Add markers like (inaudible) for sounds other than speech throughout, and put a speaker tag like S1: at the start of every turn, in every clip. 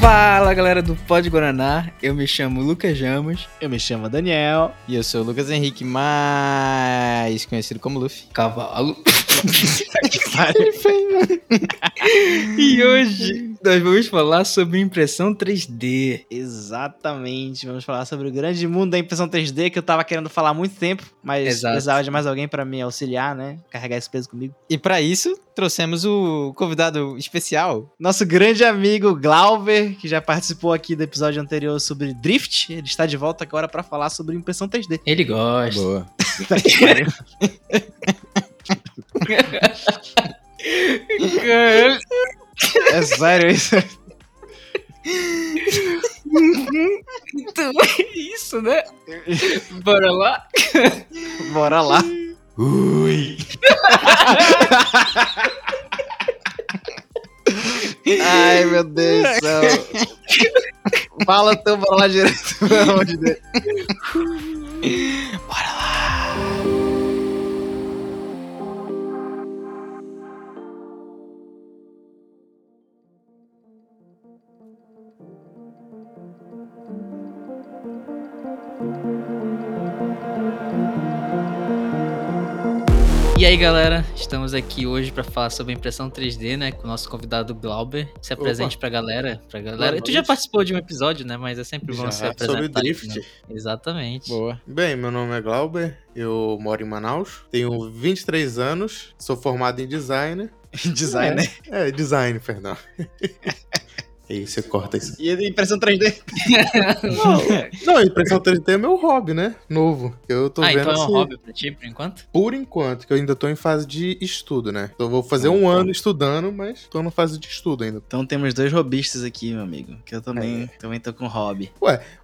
S1: Fala galera do Pod Guaraná, eu me chamo Lucas Jamos.
S2: Eu me chamo Daniel.
S3: E eu sou o Lucas Henrique, mais conhecido como Luffy.
S1: Cavalo. (laughs) (laughs) e hoje nós vamos falar sobre impressão 3D.
S2: Exatamente, vamos falar sobre o grande mundo da impressão 3D que eu tava querendo falar há muito tempo, mas
S1: Exato.
S2: precisava de mais alguém pra me auxiliar, né? Carregar esse peso comigo.
S3: E pra isso, trouxemos o convidado especial.
S2: Nosso grande amigo Glauber, que já participou aqui do episódio anterior sobre Drift, ele está de volta agora pra falar sobre impressão 3D.
S1: Ele gosta.
S3: Boa. (laughs) (laughs)
S2: É sério isso?
S1: Então é isso, né? Bora lá.
S2: Bora lá.
S3: Ui.
S2: Ai, meu Deus do céu. Fala teu bora lá direto, pelo amor de Deus.
S1: E aí galera, estamos aqui hoje pra falar sobre impressão 3D, né? Com o nosso convidado Glauber. Se apresente pra galera. Pra galera.
S4: Boa
S1: Tu já participou de um episódio, né? Mas é sempre bom
S4: Já,
S1: se apresentar.
S4: sobre
S1: aqui,
S4: drift.
S1: né? Exatamente.
S3: Boa.
S4: Bem, meu nome é Glauber, eu moro em Manaus, tenho 23 anos, sou formado em design. (laughs)
S2: Designer.
S4: É, design, perdão. (laughs) Aí você corta isso.
S2: E a impressão 3D? (laughs)
S4: Não, a impressão 3D é meu hobby, né? Novo. Eu tô
S1: ah,
S4: vendo
S1: então é um hobby pra ti, por enquanto?
S4: Por enquanto, que eu ainda tô em fase de estudo, né? Então eu vou fazer um ano estudando, mas tô na fase de estudo ainda.
S2: Então temos dois robistas aqui, meu amigo. Que eu também, também tô com hobby.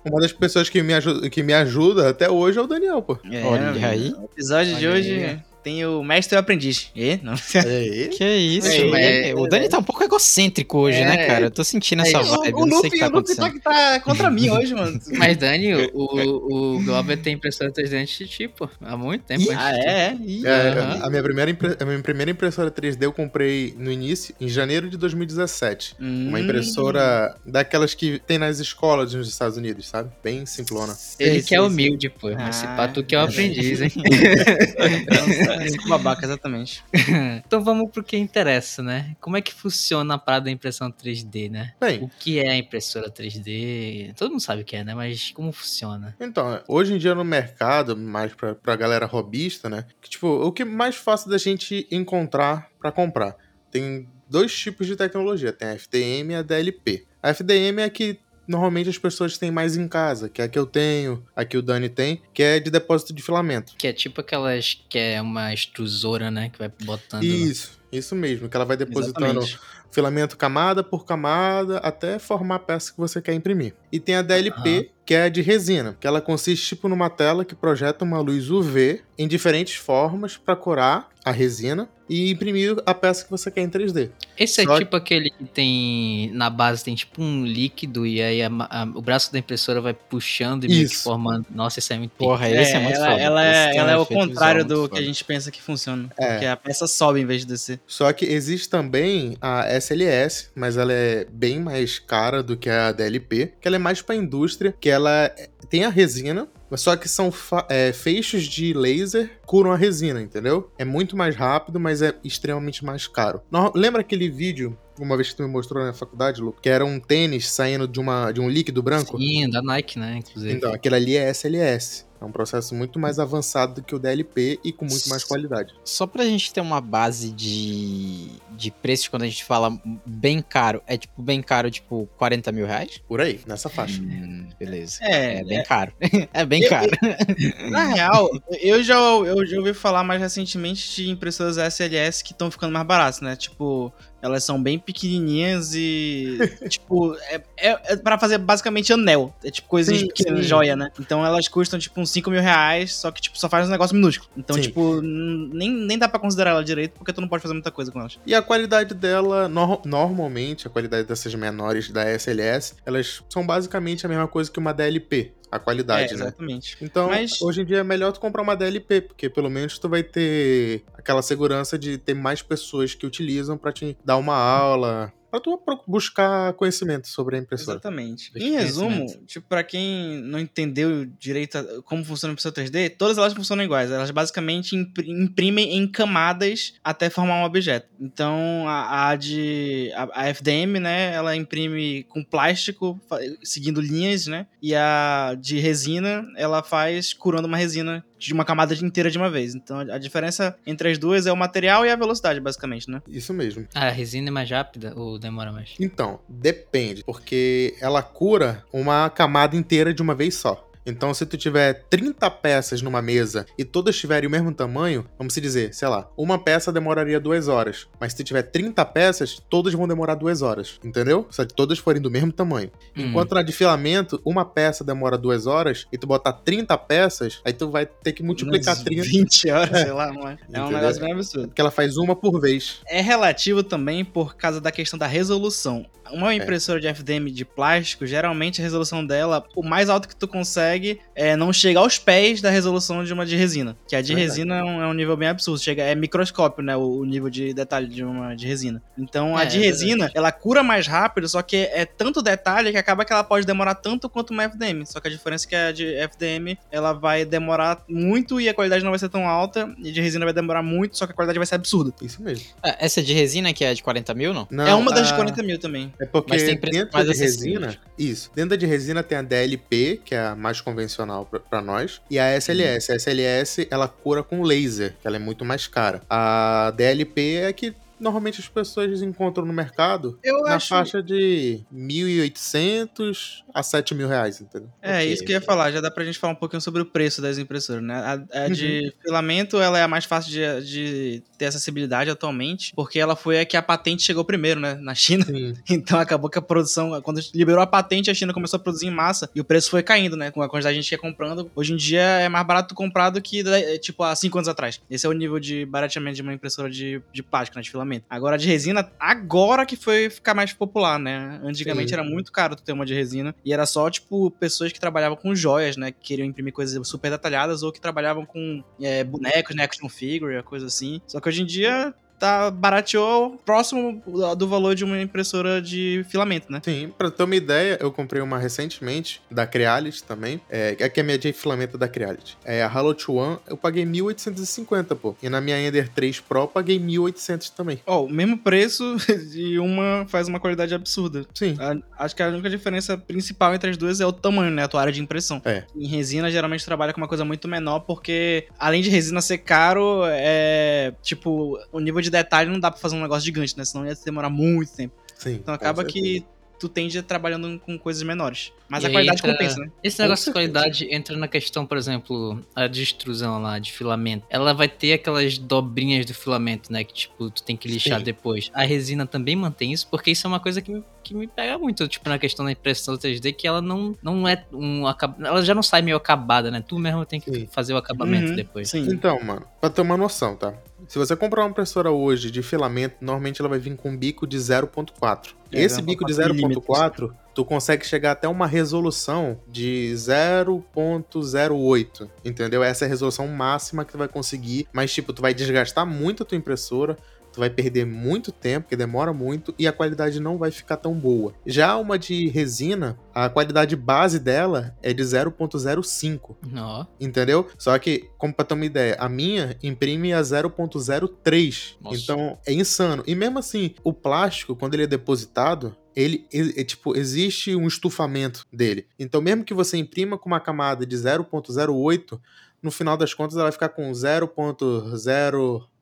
S4: Uma das pessoas que me, ajuda, que me ajuda até hoje é o Daniel, pô.
S2: É,
S3: Olha aí.
S2: O episódio de
S1: Olha
S2: hoje
S1: aí.
S2: Tem o mestre e o aprendiz. E? Não.
S4: É (laughs)
S3: Que isso,
S1: É, é,
S3: o Dani tá um pouco egocêntrico hoje, né,
S1: É.
S3: cara? Eu tô sentindo
S1: É
S3: essa
S1: isso.
S3: vibe,
S2: o
S3: não o
S2: Luffy,
S3: que tá
S2: o Luffy
S3: acontecendo.
S2: tá, tá contra mim hoje, mano. (laughs)
S1: Mas, Dani, o, o Glauber tem impressora 3D antes de ti, pô. Há muito tempo antes
S2: Ah, é?
S4: É,
S1: Aham.
S4: a, minha primeira impre- a minha primeira impressora 3D eu comprei no início, em janeiro de 2017. Uma
S2: Hum.
S4: impressora daquelas que tem nas escolas nos Estados Unidos, sabe? Bem simplona.
S1: Ele que é humilde, pô. Mas se
S2: Ah,
S1: pá, tu que é o
S2: é.
S1: aprendiz, hein? (laughs)
S2: Esse babaca, exatamente. (laughs)
S1: então vamos pro que interessa, né? Como é que funciona a parada da impressão 3D, né?
S4: Bem,
S1: O que é a impressora 3D? Todo mundo sabe o que é, né? Mas como funciona?
S4: então, hoje em dia no mercado, mais pra, pra galera robista, né? Que, tipo, o que é mais fácil da gente encontrar pra comprar? Tem dois tipos de tecnologia, tem a FDM e a DLP. A FDM é a que normalmente as pessoas têm mais em casa, que é a que eu tenho, a que o Dani tem, que é de depósito de filamento.
S1: Que é tipo aquelas que é uma extrusora, né? Que vai botando.
S4: Isso, isso mesmo, que ela vai depositando
S2: Exatamente.
S4: filamento camada por camada até formar a peça que você quer imprimir. E tem a DLP,
S1: Aham.
S4: que é a de resina, que ela consiste tipo numa tela que projeta uma luz UV em diferentes formas para curar a resina e imprimir a peça que você quer em 3D.
S1: Esse é
S4: Só-
S1: tipo aquele que tem. Na base tem tipo um líquido e aí a a- o braço da impressora vai puxando e meio que formando. Nossa, isso é muito
S3: Porra, esse é, muito
S2: ela,
S3: foda.
S2: ela é, ela é o contrário do que a gente pensa que funciona.
S4: É.
S2: Porque a peça sobe em vez de descer.
S4: Só que existe também a SLS, mas ela é bem mais cara do que a DLP, que ela é mais para indústria, que ela tem a resina, mas só que são é, feixes de laser curam a resina, entendeu? É muito mais rápido, mas é extremamente mais caro. No- Lembra aquele vídeo, uma vez que tu me mostrou na faculdade, Lu, que era um tênis saindo de, uma, de um líquido branco?
S1: Sim, da Nike, né? Inclusive.
S4: Então, aquele ali é SLS. É um processo muito mais avançado do que o DLP e com muito mais qualidade.
S3: Só pra gente ter uma base de, de preços quando a gente fala bem caro, é tipo bem caro, tipo 40 mil reais?
S4: Por aí, nessa faixa.
S3: Hum, beleza.
S2: É,
S3: É bem caro. (laughs) é bem
S2: Eu-
S3: caro. (laughs)
S2: Na real, eu já, eu já ouvi falar mais recentemente de impressoras SLS que estão ficando mais baratas, né? Tipo, elas são bem pequenininhas e. (laughs) tipo, é, é, é pra fazer basicamente anel. É tipo coisas
S4: Sim,
S2: pequenas,
S4: sim.
S2: joia, né? Então elas custam tipo uns 5 mil reais, só que tipo, só faz um negócio minúsculo. Então,
S4: Sim.
S2: tipo, nem, nem dá pra considerar ela direito porque tu não pode fazer muita coisa com elas.
S4: E a qualidade dela, nor- normalmente, a qualidade dessas menores da SLS, elas são basicamente a mesma coisa que uma DLP, a qualidade,
S2: é,
S4: né?
S2: exatamente.
S4: Então,
S2: Mas-
S4: hoje em dia é melhor tu comprar uma DLP, porque pelo menos tu vai ter aquela segurança de ter mais pessoas que utilizam pra te dar uma aula, pra tu buscar conhecimento sobre a impressora.
S2: Exatamente. Em resumo, tipo, pra quem não entendeu direito como funciona a impressora 3D, todas elas funcionam iguais. Elas basicamente imprimem em camadas até formar um objeto. Então, a, a de a, a, FDM, né, ela imprime com plástico, seguindo linhas, né? E a de resina, ela faz curando uma resina de uma camada inteira de uma vez. Então a diferença entre as duas é o material e a velocidade, basicamente, né?
S4: Isso mesmo.
S1: Ah, a resina é mais rápida ou demora mais?
S4: Então, depende, porque ela cura uma camada inteira de uma vez só. Então, se tu tiver 30 peças numa mesa e todas tiverem o mesmo tamanho, vamos dizer, sei lá, uma peça demoraria duas horas. Mas se tu tiver 30 peças, todas vão demorar duas horas. Entendeu? Se todas forem do mesmo tamanho. Hum. Enquanto na de filamento, uma peça demora duas horas e tu botar 30 peças, aí tu vai ter que multiplicar Mas 30.
S2: 20 horas, sei lá, mano. É um negócio bem absurdo.
S4: Porque ela faz uma por vez.
S2: É relativo também por causa da questão da resolução. Uma é. impressora é. de FDM de plástico, geralmente a resolução dela, o mais alto que tu consegue é não chega aos pés da resolução de uma de resina. Que a de resina é um, é um, nível bem absurdo. Chega, é microscópio, né? O, o, nível de detalhe de uma de resina. Então a é, de é resina, ela cura mais rápido, só que é tanto detalhe que acaba que ela pode demorar tanto quanto uma FDM. Só que a diferença é que a de FDM ela vai demorar muito e a qualidade não vai ser tão alta. E de resina vai demorar muito, só que a qualidade vai ser absurda.
S4: Isso mesmo.
S3: É, essa de resina que é de 40 mil, não?
S2: não é uma das a... de 40 mil também.
S4: É porque Mas tem dentro de resina. Isso. Dentro de resina tem a DLP, que é a mais convencional para nós, e a SLS. Uhum. A SLS ela cura com laser, que ela é muito mais cara. A DLP é que normalmente as pessoas encontram no mercado eu na acho... faixa de 1.800 a 7 mil reais, entendeu?
S2: É, okay. isso que eu ia falar. Já dá pra gente falar um pouquinho sobre o preço das impressoras, né? A, a de uhum. filamento, ela é a mais fácil de, de, ter acessibilidade atualmente, porque ela foi a que a patente chegou primeiro, né? Na China. Sim. (laughs) Então acabou que a produção, quando liberou a patente, a China começou a produzir em massa e o preço foi caindo, né? Com a quantidade de gente que ia comprando. Hoje em dia é mais barato comprar do que, tipo, há 5 anos atrás. Esse é o nível de barateamento de uma impressora de, de plástico, né? De filamento. Agora de resina, agora que foi ficar mais popular, né? Antigamente Sim. era muito caro ter uma de resina e era só, tipo, pessoas que trabalhavam com joias, né? Que queriam imprimir coisas super detalhadas ou que trabalhavam com é, bonecos, né? Action figure, coisa assim. Só que hoje em dia tá barateou próximo do valor de uma impressora de filamento, né?
S4: Sim, pra ter uma ideia, eu comprei uma recentemente, da Creality também, é, é que é a minha de filamento da Creality. É a Halo 2 One, eu paguei 1.850, pô. E na minha Ender 3 Pro, eu paguei 1.800 também.
S2: Ó, oh, o mesmo preço (laughs) e uma faz uma qualidade absurda.
S4: Sim.
S2: A, acho que a única diferença principal entre as duas é o tamanho, né? A tua área de impressão.
S4: É.
S2: Em resina, geralmente trabalha com uma coisa muito menor, porque além de resina ser caro, é tipo, o nível de de detalhe não dá pra fazer um negócio gigante, né? Senão ia demorar muito tempo.
S4: Sim.
S2: Então acaba que tu tende a trabalhando com coisas menores. Mas e a qualidade entra... compensa, né?
S1: Esse negócio de qualidade entra na questão, por exemplo, a de extrusão lá, de filamento. Ela vai ter aquelas dobrinhas do filamento, né? Que, tipo, tu tem que lixar Sim. depois. A resina também mantém isso, porque isso é uma coisa que me, que me pega muito, tipo, na questão da impressão 3D, que ela não, não é um... Ela já não sai meio acabada, né? Tu mesmo tem que Sim. fazer o acabamento uhum. depois.
S4: Sim. Então, mano, pra ter uma noção, tá? Se você comprar uma impressora hoje de filamento, normalmente ela vai vir com um bico de 0.4. É, Esse bico de 0.4, tu consegue chegar até uma resolução de 0.08, entendeu? Essa é a resolução máxima que tu vai conseguir, mas tipo, tu vai desgastar muito a tua impressora, tu vai perder muito tempo, porque demora muito, e a qualidade não vai ficar tão boa. Já uma de resina, a qualidade base dela é de 0.05.
S1: Oh.
S4: Entendeu? Só que, como pra ter uma ideia, a minha imprime a 0.03. Então é insano. E mesmo assim, o plástico, quando ele é depositado, ele, é, tipo, existe um estufamento dele. Então, mesmo que você imprima com uma camada de 0.08, no final das contas ela vai ficar com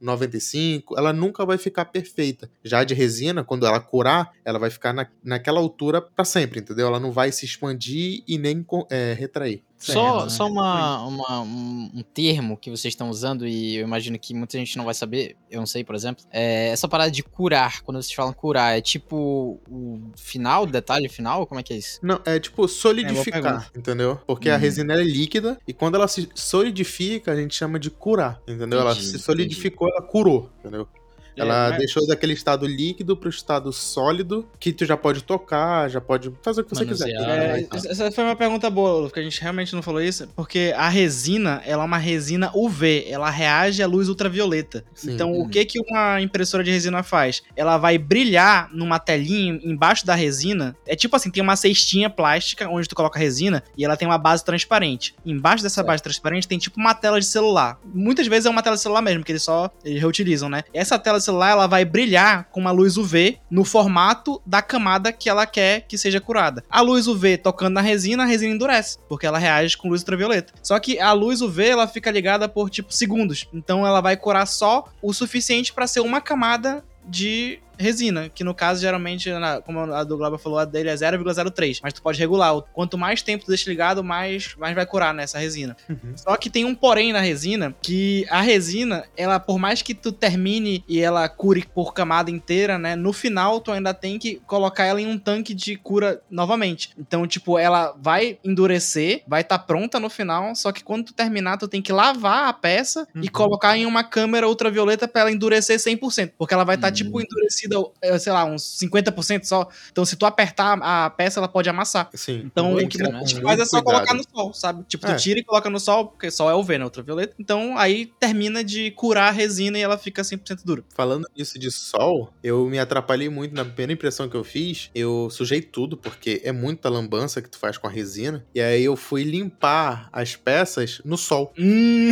S4: 0.095, ela nunca vai ficar perfeita. Já de resina, quando ela curar, ela vai ficar na, naquela altura para sempre, entendeu? Ela não vai se expandir e nem é, retrair.
S3: Só, só uma, uma, um termo que vocês estão usando, e eu imagino que muita gente não vai saber, eu não sei, por exemplo, é essa parada de curar, quando vocês falam curar, é tipo o final, o detalhe final? Como é que é isso?
S4: Não, é tipo solidificar, é, entendeu? Porque uhum. a resina é líquida, e quando ela se solidifica, a gente chama de curar, entendeu? Entendi, ela se solidificou, curou, entendeu? Ela
S2: mas-
S4: deixou daquele estado líquido pro estado sólido, que tu já pode tocar, já pode fazer o que você quiser.
S1: Manusear.
S2: É,
S1: Ah, tá.
S2: essa foi uma pergunta boa, porque a gente realmente não falou isso, porque a resina, ela é uma resina UV, ela reage à luz ultravioleta.
S4: Sim.
S2: Então,
S3: Uhum.
S2: o que que uma impressora de resina faz? Ela vai brilhar numa telinha embaixo da resina. É tipo assim, tem uma cestinha plástica onde tu coloca a resina e ela tem uma base transparente. Embaixo dessa
S3: Certo.
S2: base transparente tem tipo uma tela de celular. Muitas vezes é uma tela de celular mesmo, que eles só eles reutilizam, né? Essa tela de celular, ela vai brilhar com uma luz UV no formato da camada que ela quer que seja curada. A luz UV tocando na resina, a resina endurece, porque ela reage com luz ultravioleta. Só que a luz UV, ela fica ligada por tipo segundos. Então ela vai curar só o suficiente para ser uma camada de resina, que no caso, geralmente, na- como a do Glauber falou, a dele é 0,03. Mas tu pode regular. Quanto mais tempo tu deixa ligado, mais, mais vai curar nessa resina.
S4: Uhum.
S2: Só que tem um porém na resina, que a resina, ela, por mais que tu termine e ela cure por camada inteira, né? No final, tu ainda tem que colocar ela em um tanque de cura novamente. Então, tipo, ela vai endurecer, vai estar pronta no final, só que quando tu terminar, tu tem que lavar a peça e
S4: Uhum.
S2: colocar em uma câmera ultravioleta pra ela endurecer 100%. Porque ela vai estar,
S3: Hum.
S2: tipo, endurecida, eh, sei lá, uns 50% só. Então, se tu apertar a peça, ela pode amassar.
S4: Sim.
S2: Então,
S3: Muito
S2: o que a gente faz é só
S4: cuidado.
S2: colocar no sol, sabe? Tipo, tu
S4: É.
S2: tira e coloca no sol, porque sol é UV, né? Ultravioleta. Então, aí termina de curar a resina e ela fica 100% dura.
S4: Falando nisso de sol, eu me atrapalhei muito na primeira impressão que eu fiz. Eu sujei tudo, porque é muita lambança que tu faz com a resina. E aí eu fui limpar as peças no sol.
S2: Hum.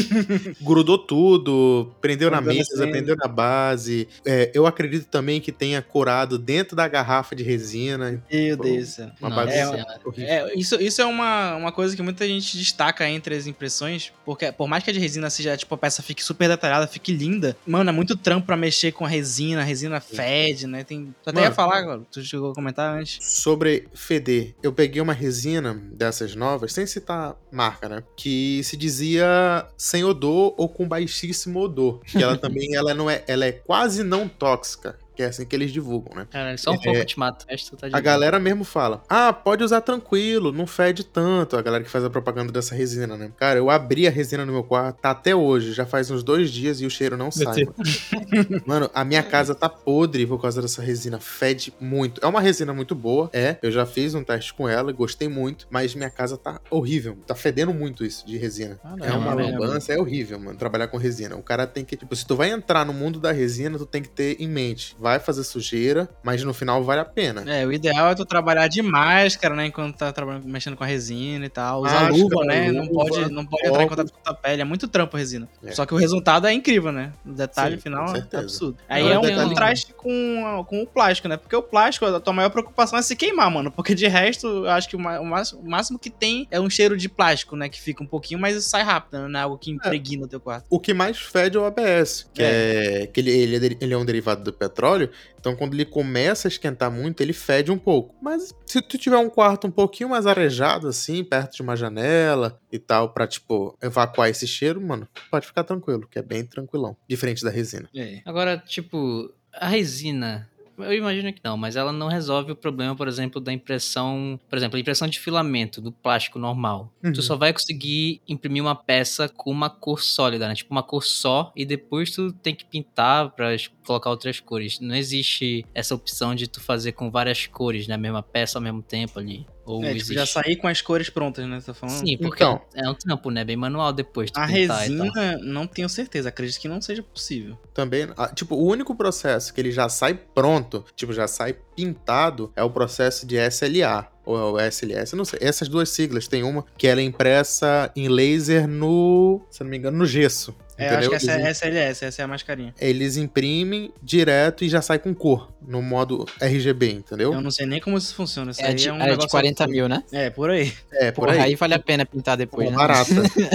S4: Grudou tudo, prendeu na mesa, prendeu na base. É, eu acredito também que tenha curado dentro da garrafa de resina.
S2: Meu Deus do céu.
S4: Uma
S1: Senhora.
S4: horrível.
S2: É, isso, isso é uma, uma coisa que muita gente destaca entre as impressões, porque por mais que a de resina seja, tipo, a peça fique super detalhada, fique linda, mano, é muito trampo pra mexer com a resina, a resina fede, né? Tem, tu até
S4: Mano.
S2: ia falar agora, tu chegou a comentar antes.
S4: Sobre feder, eu peguei uma resina dessas novas, sem citar marca, né? Que se dizia sem odor ou com baixíssimo odor. Que ela (laughs) também ela não é, ela é quase não tóxica. Que é assim que eles divulgam, né?
S1: Cara, só um
S4: É.
S1: pouco te mata, o resto tá
S4: A galera mesmo fala: Ah, pode usar tranquilo, não fede tanto. A galera que faz a propaganda dessa resina, né? Cara, eu abri a resina no meu quarto, tá até hoje, já faz uns dois dias e o cheiro não sai. Mano. (laughs) Mano, a minha casa tá podre por causa dessa resina. Fede muito. É uma resina muito boa, é. Eu já fiz um teste com ela, gostei muito, mas minha casa tá horrível. Tá fedendo muito isso de resina.
S3: Ah,
S4: É uma
S1: é,
S4: lambança, é horrível, mano, trabalhar com resina. O cara tem que, tipo, se tu vai entrar no mundo da resina, tu tem que ter em mente. Vai fazer sujeira, mas no final vale a pena.
S2: É, o ideal é tu trabalhar de máscara, né? Enquanto tá trabalhando, mexendo com a resina e tal. Usar
S4: Máscara,
S2: luva, né? não
S4: luva,
S2: pode, não pode entrar em contato com a pele. É muito trampo a resina.
S4: É.
S2: Só que o resultado é incrível, né? O detalhe
S4: Sim,
S2: final é absurdo. Aí
S1: Agora
S2: é um contraste com, com o plástico, né? Porque o plástico, a tua maior preocupação é se queimar, mano. Porque de resto, eu acho que o, máximo, o máximo que tem é um cheiro de plástico, né? Que fica um pouquinho, mas sai rápido, né? Não é algo que impregna o teu quarto.
S4: O que mais fede é o ABS, que é, que ele, ele, é ele é um derivado do petróleo, então quando ele começa a esquentar muito, ele fede um pouco. Mas se tu tiver um quarto um pouquinho mais arejado, assim, perto de uma janela e tal, pra, tipo, evacuar esse cheiro, mano, pode ficar tranquilo, que é bem tranquilão, diferente da resina.
S2: É.
S1: Agora, tipo, a resina. Eu imagino que não, mas ela não resolve o problema, por exemplo, da impressão. Por exemplo, a impressão de filamento do plástico normal.
S4: Uhum.
S1: Tu só vai conseguir imprimir uma peça com uma cor sólida, né? Tipo uma cor só, e depois tu tem que pintar pra es- colocar outras cores. Não existe essa opção de tu fazer com várias cores na mesma peça ao mesmo tempo ali. Ou
S2: É, tipo, já sair com as cores prontas, né? Tá falando?
S1: Sim, porque
S4: Então.
S1: é um trampo, né? Bem manual depois.
S2: A
S1: pintar e tal.
S2: resina, não tenho certeza. Acredito que não seja possível.
S4: Também, ah, tipo, o único processo que ele já sai pronto, tipo, já sai pintado, é o processo de SLA. Ou é o SLS, eu não sei. Essas duas siglas, tem uma que ela é impressa em laser no, se não me engano, no gesso.
S2: É, eu acho que essa
S4: Eles
S2: é SLS, essa é a mascarinha.
S4: eles imprimem direto e já sai com cor, no modo RGB, entendeu?
S2: Eu não sei nem como isso funciona. Isso
S3: É
S2: aí
S3: de,
S2: é um
S3: é de
S2: negócio
S3: 40
S2: absurdo.
S3: mil, né?
S2: É, por aí.
S4: É, por
S3: Porra,
S4: aí.
S3: aí vale a pena pintar depois,
S4: Pô,
S3: né?
S4: barata. (laughs)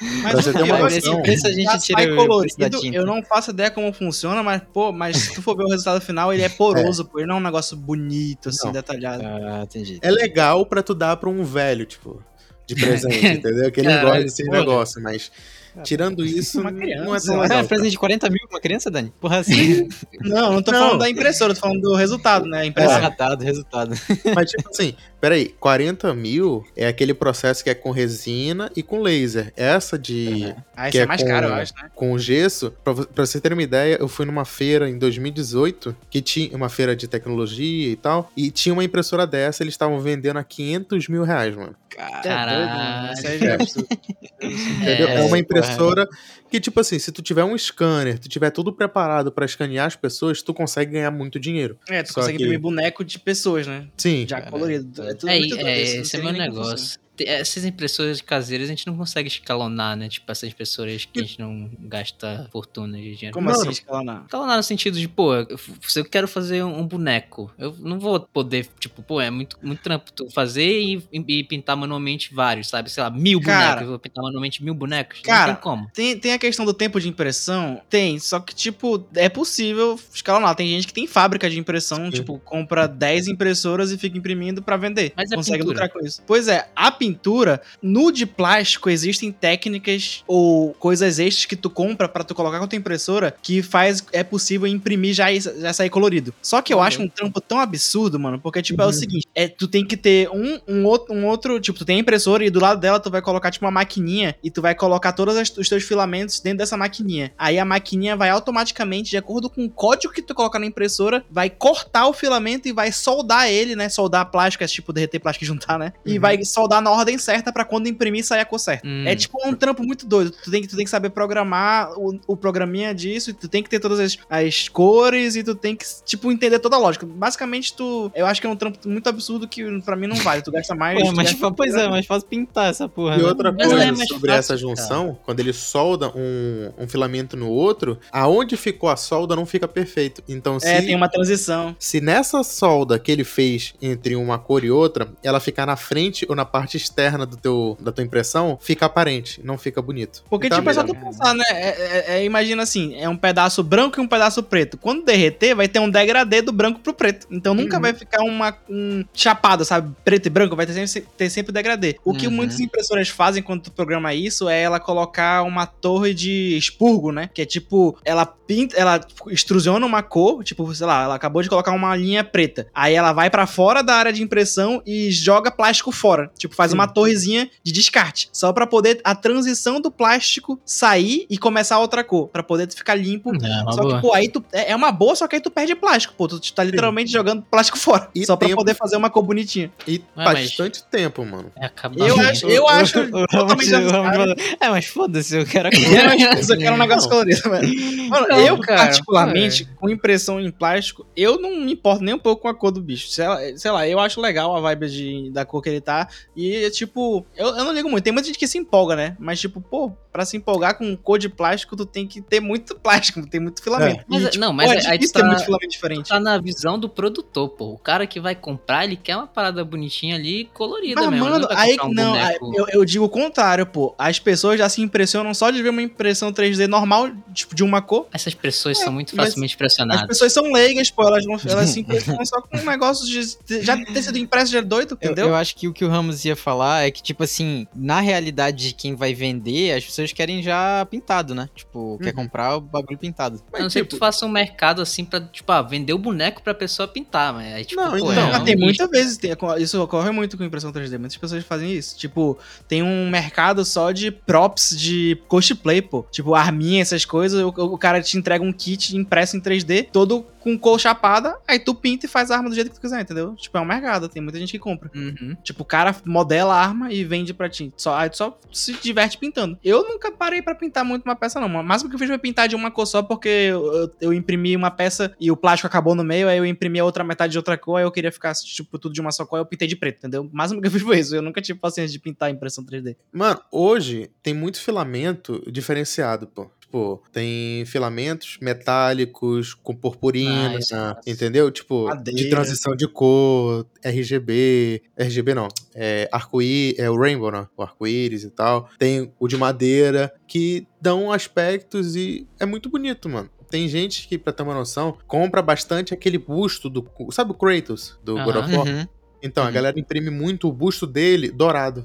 S2: Mas
S4: Pra você ter
S2: eu
S4: uma noção.
S3: preço a gente tira
S2: colorido,
S3: tinta.
S2: eu não faço ideia como funciona, mas, pô, mas se tu for ver o resultado final, ele é poroso, pô. Ele não é um negócio bonito, assim,
S4: Não.
S2: detalhado.
S3: Ah, entendi.
S4: É legal pra tu dar pra um velho, tipo, de presente, (laughs) entendeu? Que ele
S1: Caralho,
S4: gosta desse negócio, mas Tirando isso,
S2: Uma
S4: não é
S2: criança,
S4: tão
S3: É,
S4: legal.
S3: presente de 40 mil pra uma criança, Dani? Porra, assim. (laughs)
S2: Não, não tô
S4: Não.
S2: falando da impressora, tô falando do resultado, né? A impressora.
S3: resultado, resultado. (laughs)
S4: Mas, tipo assim, peraí, 40 mil é aquele processo que é com resina e com laser. Essa de.
S2: Ah, isso
S4: Que
S2: é,
S4: é
S2: mais
S4: com-
S2: caro, eu acho, né?
S4: com gesso, pra, pra você ter uma ideia, eu fui numa feira em 2018, que tinha uma feira de tecnologia e tal, e tinha uma impressora dessa, eles estavam vendendo a 500 mil reais, mano.
S3: Cara,
S2: É doido, mano. É absurdo.
S4: Entendeu? É,
S1: É,
S4: uma
S3: porra.
S4: Impressora que, tipo assim, se tu tiver um scanner, tu tiver tudo preparado pra escanear as pessoas, tu consegue ganhar muito dinheiro.
S2: É, tu
S4: Só
S2: consegue
S4: que-
S2: imprimir boneco de pessoas, né?
S4: Sim.
S2: Já
S3: Cara,
S2: colorido. É, tudo
S1: É,
S2: muito doido,
S1: é,
S2: isso, não
S1: esse é meu negócio. Essas impressoras caseiras a gente não consegue escalonar, né? Tipo, essas impressoras que a gente não gasta fortuna de dinheiro.
S2: Como
S4: Mano,
S2: assim escalonar?
S1: Escalonar no sentido de, pô, eu- se eu quero fazer um, boneco, eu não vou poder, tipo, pô, é muito, muito trampo tu fazer e, e pintar manualmente vários, sabe? Sei lá, mil
S2: Cara.
S1: bonecos. Eu vou pintar manualmente mil bonecos?
S2: Cara,
S1: não tem como.
S2: Tem, tem a questão do tempo de impressão? Tem, só que, tipo, é possível escalonar. Tem gente que tem fábrica de impressão,
S4: Sim.
S2: tipo, compra 10 impressoras e fica imprimindo pra vender.
S1: Mas a
S2: Consegue lucrar com isso. Pois é, a pintura, no de plástico, existem técnicas ou coisas extras que tu compra pra tu colocar com a tua impressora que faz, é possível imprimir já, já sair colorido. Só que eu
S3: Uhum.
S2: acho um trampo tão absurdo, mano, porque, tipo, é o
S4: Uhum.
S2: seguinte, é, tu tem que ter um, um, outro, um outro, tipo, tu tem a impressora e do lado dela tu vai colocar, tipo, uma maquininha e tu vai colocar todos os teus filamentos dentro dessa maquininha. Aí a maquininha vai automaticamente, de acordo com o código que tu colocar na impressora, vai cortar o filamento e vai soldar ele, né? Soldar plástico, é tipo derreter plástico e juntar, né? E
S4: Uhum.
S2: vai soldar na ordem certa pra quando imprimir sair a cor certa.
S1: Hum.
S2: É tipo um trampo muito doido. Tu tem que, tu tem que saber programar o, o programinha disso, e tu tem que ter todas as, as cores e tu tem que, tipo, entender toda a lógica. Basicamente, tu. Eu acho que é um trampo muito absurdo que pra mim não vale. Tu gasta mais.
S3: Pô, mas,
S2: gasta-
S3: pois é, mas faz pintar essa porra.
S4: E
S3: né?
S4: outra
S1: Mas
S4: coisa
S1: é
S4: sobre
S1: fácil,
S4: essa junção, quando ele solda um, um filamento no outro, aonde ficou a solda não fica perfeito. Então, se,
S2: É, tem uma transição.
S4: se nessa solda que ele fez entre uma cor e outra, ela ficar na frente ou na parte externa do teu, da tua impressão, fica aparente, não fica bonito.
S2: Porque,
S4: Então,
S2: tipo, é só tu pensar, né? É, é- é- imagina assim, é um pedaço branco e um pedaço preto. Quando derreter, vai ter um degradê do branco pro preto. Então nunca
S4: Uhum.
S2: vai ficar uma um chapado, sabe? Preto e branco, vai ter sempre, ter sempre degradê. O que
S3: Uhum.
S2: muitas impressoras fazem quando tu programa isso é ela colocar uma torre de expurgo, né? Que é tipo, ela pinta, ela tipo, extrusiona uma cor, tipo, sei lá, ela acabou de colocar uma linha preta. Aí ela vai pra fora da área de impressão e joga plástico fora. Tipo, faz
S4: Sim.
S2: uma torrezinha de descarte. Só pra poder a transição do plástico sair e começar outra cor. Pra poder ficar limpo.
S1: É, uma
S2: Só
S1: boa.
S2: que, pô, aí tu. É é uma boa, só que aí tu perde plástico, pô. Tu tá literalmente jogando plástico fora.
S4: E
S2: só pra
S4: tempo.
S2: poder fazer uma cor bonitinha.
S4: E
S1: Ué, mas-
S4: bastante tempo, mano.
S1: É acabar
S2: Eu acho, (laughs) eu acho totalmente
S3: É, mas foda-se, eu quero (laughs) a
S2: Eu só quero um negócio colorido, mano. Mano,
S1: Não,
S2: eu,
S1: cara,
S2: particularmente, com impressão em plástico, eu não me importo nem um pouco com a cor do bicho. Sei lá, sei lá, eu acho legal a vibe de, da cor que ele tá. E, tipo, eu, eu não ligo muito. Tem muita gente que se empolga, né? Mas, tipo, pô, pra se empolgar com cor de plástico, tu tem que ter muito plástico, (laughs) tem muito filamento.
S1: Mas,
S2: E, tipo,
S1: não, mas
S2: pô,
S1: aí
S2: é
S1: tu
S2: difícil ter
S1: tá-
S2: muito filamento diferente.
S1: Tá na visão do produtor, pô. O cara que vai comprar, ele quer uma parada bonitinha ali, colorida
S2: Mas,
S1: mesmo.
S2: mano, aí
S1: um
S2: não, aí eu, eu digo o contrário, pô. As pessoas já se impressionam só de ver uma impressão 3D normal, tipo, de uma cor.
S1: Essas pessoas são muito
S2: mas
S1: facilmente
S2: As
S1: pressionadas.
S2: pessoas são leigas, pô, elas, não, elas se (laughs) impressionam só com um negócio de já ter sido impresso já é doido,
S3: Eu,
S2: entendeu?
S3: eu acho que o que o Ramos ia falar é que, tipo assim, na realidade de quem vai vender, as pessoas querem já pintado, né? Tipo, quer
S4: Uhum.
S3: comprar o bagulho pintado.
S1: A não ser que tu faça um mercado assim pra, tipo, ah, vender o boneco pra pessoa pintar, mas aí, tipo,
S4: Não,
S1: pô,
S4: então,
S1: é
S2: Mas
S1: um
S2: tem muitas vezes, tem- isso ocorre muito com impressão 3D, muitas pessoas fazem isso. Tipo, tem um mercado só de props de cosplay, pô. Tipo, arminha, essas coisas, o, o cara te entrega um kit impresso em 3D, todo com cor chapada, aí tu pinta e faz a arma do jeito que tu quiser, entendeu? Tipo, é um mercado, tem muita gente que compra.
S1: Uhum.
S2: Tipo, o cara modela a arma e vende pra ti. Só, aí tu só se diverte pintando. Eu nunca parei pra pintar muito uma peça, não. O máximo que eu fiz foi pintar de uma cor só, porque eu, eu- eu imprimi uma peça e o plástico acabou no meio, aí eu imprimi a outra metade de outra cor, aí eu queria ficar, tipo, tudo de uma só cor, aí eu pintei de preto, entendeu? O máximo que eu fiz foi isso. Eu nunca tive paciência de pintar impressão 3D.
S4: Mano, hoje tem muito filamento diferenciado, pô. Tipo, tem filamentos metálicos com purpurina,
S1: Ah,
S4: entendeu? Tipo, de
S2: Madeira.
S4: transição de cor, RGB, RGB não, é arco-íris, é o rainbow, né? O arco-íris e tal. Tem o de madeira, que dão aspectos e é muito bonito, mano. Tem gente que, pra ter uma noção, compra bastante aquele busto do. Sabe o Kratos do God of War?
S3: Uhum.
S4: Então, a
S3: Uhum.
S4: galera imprime muito o busto dele dourado.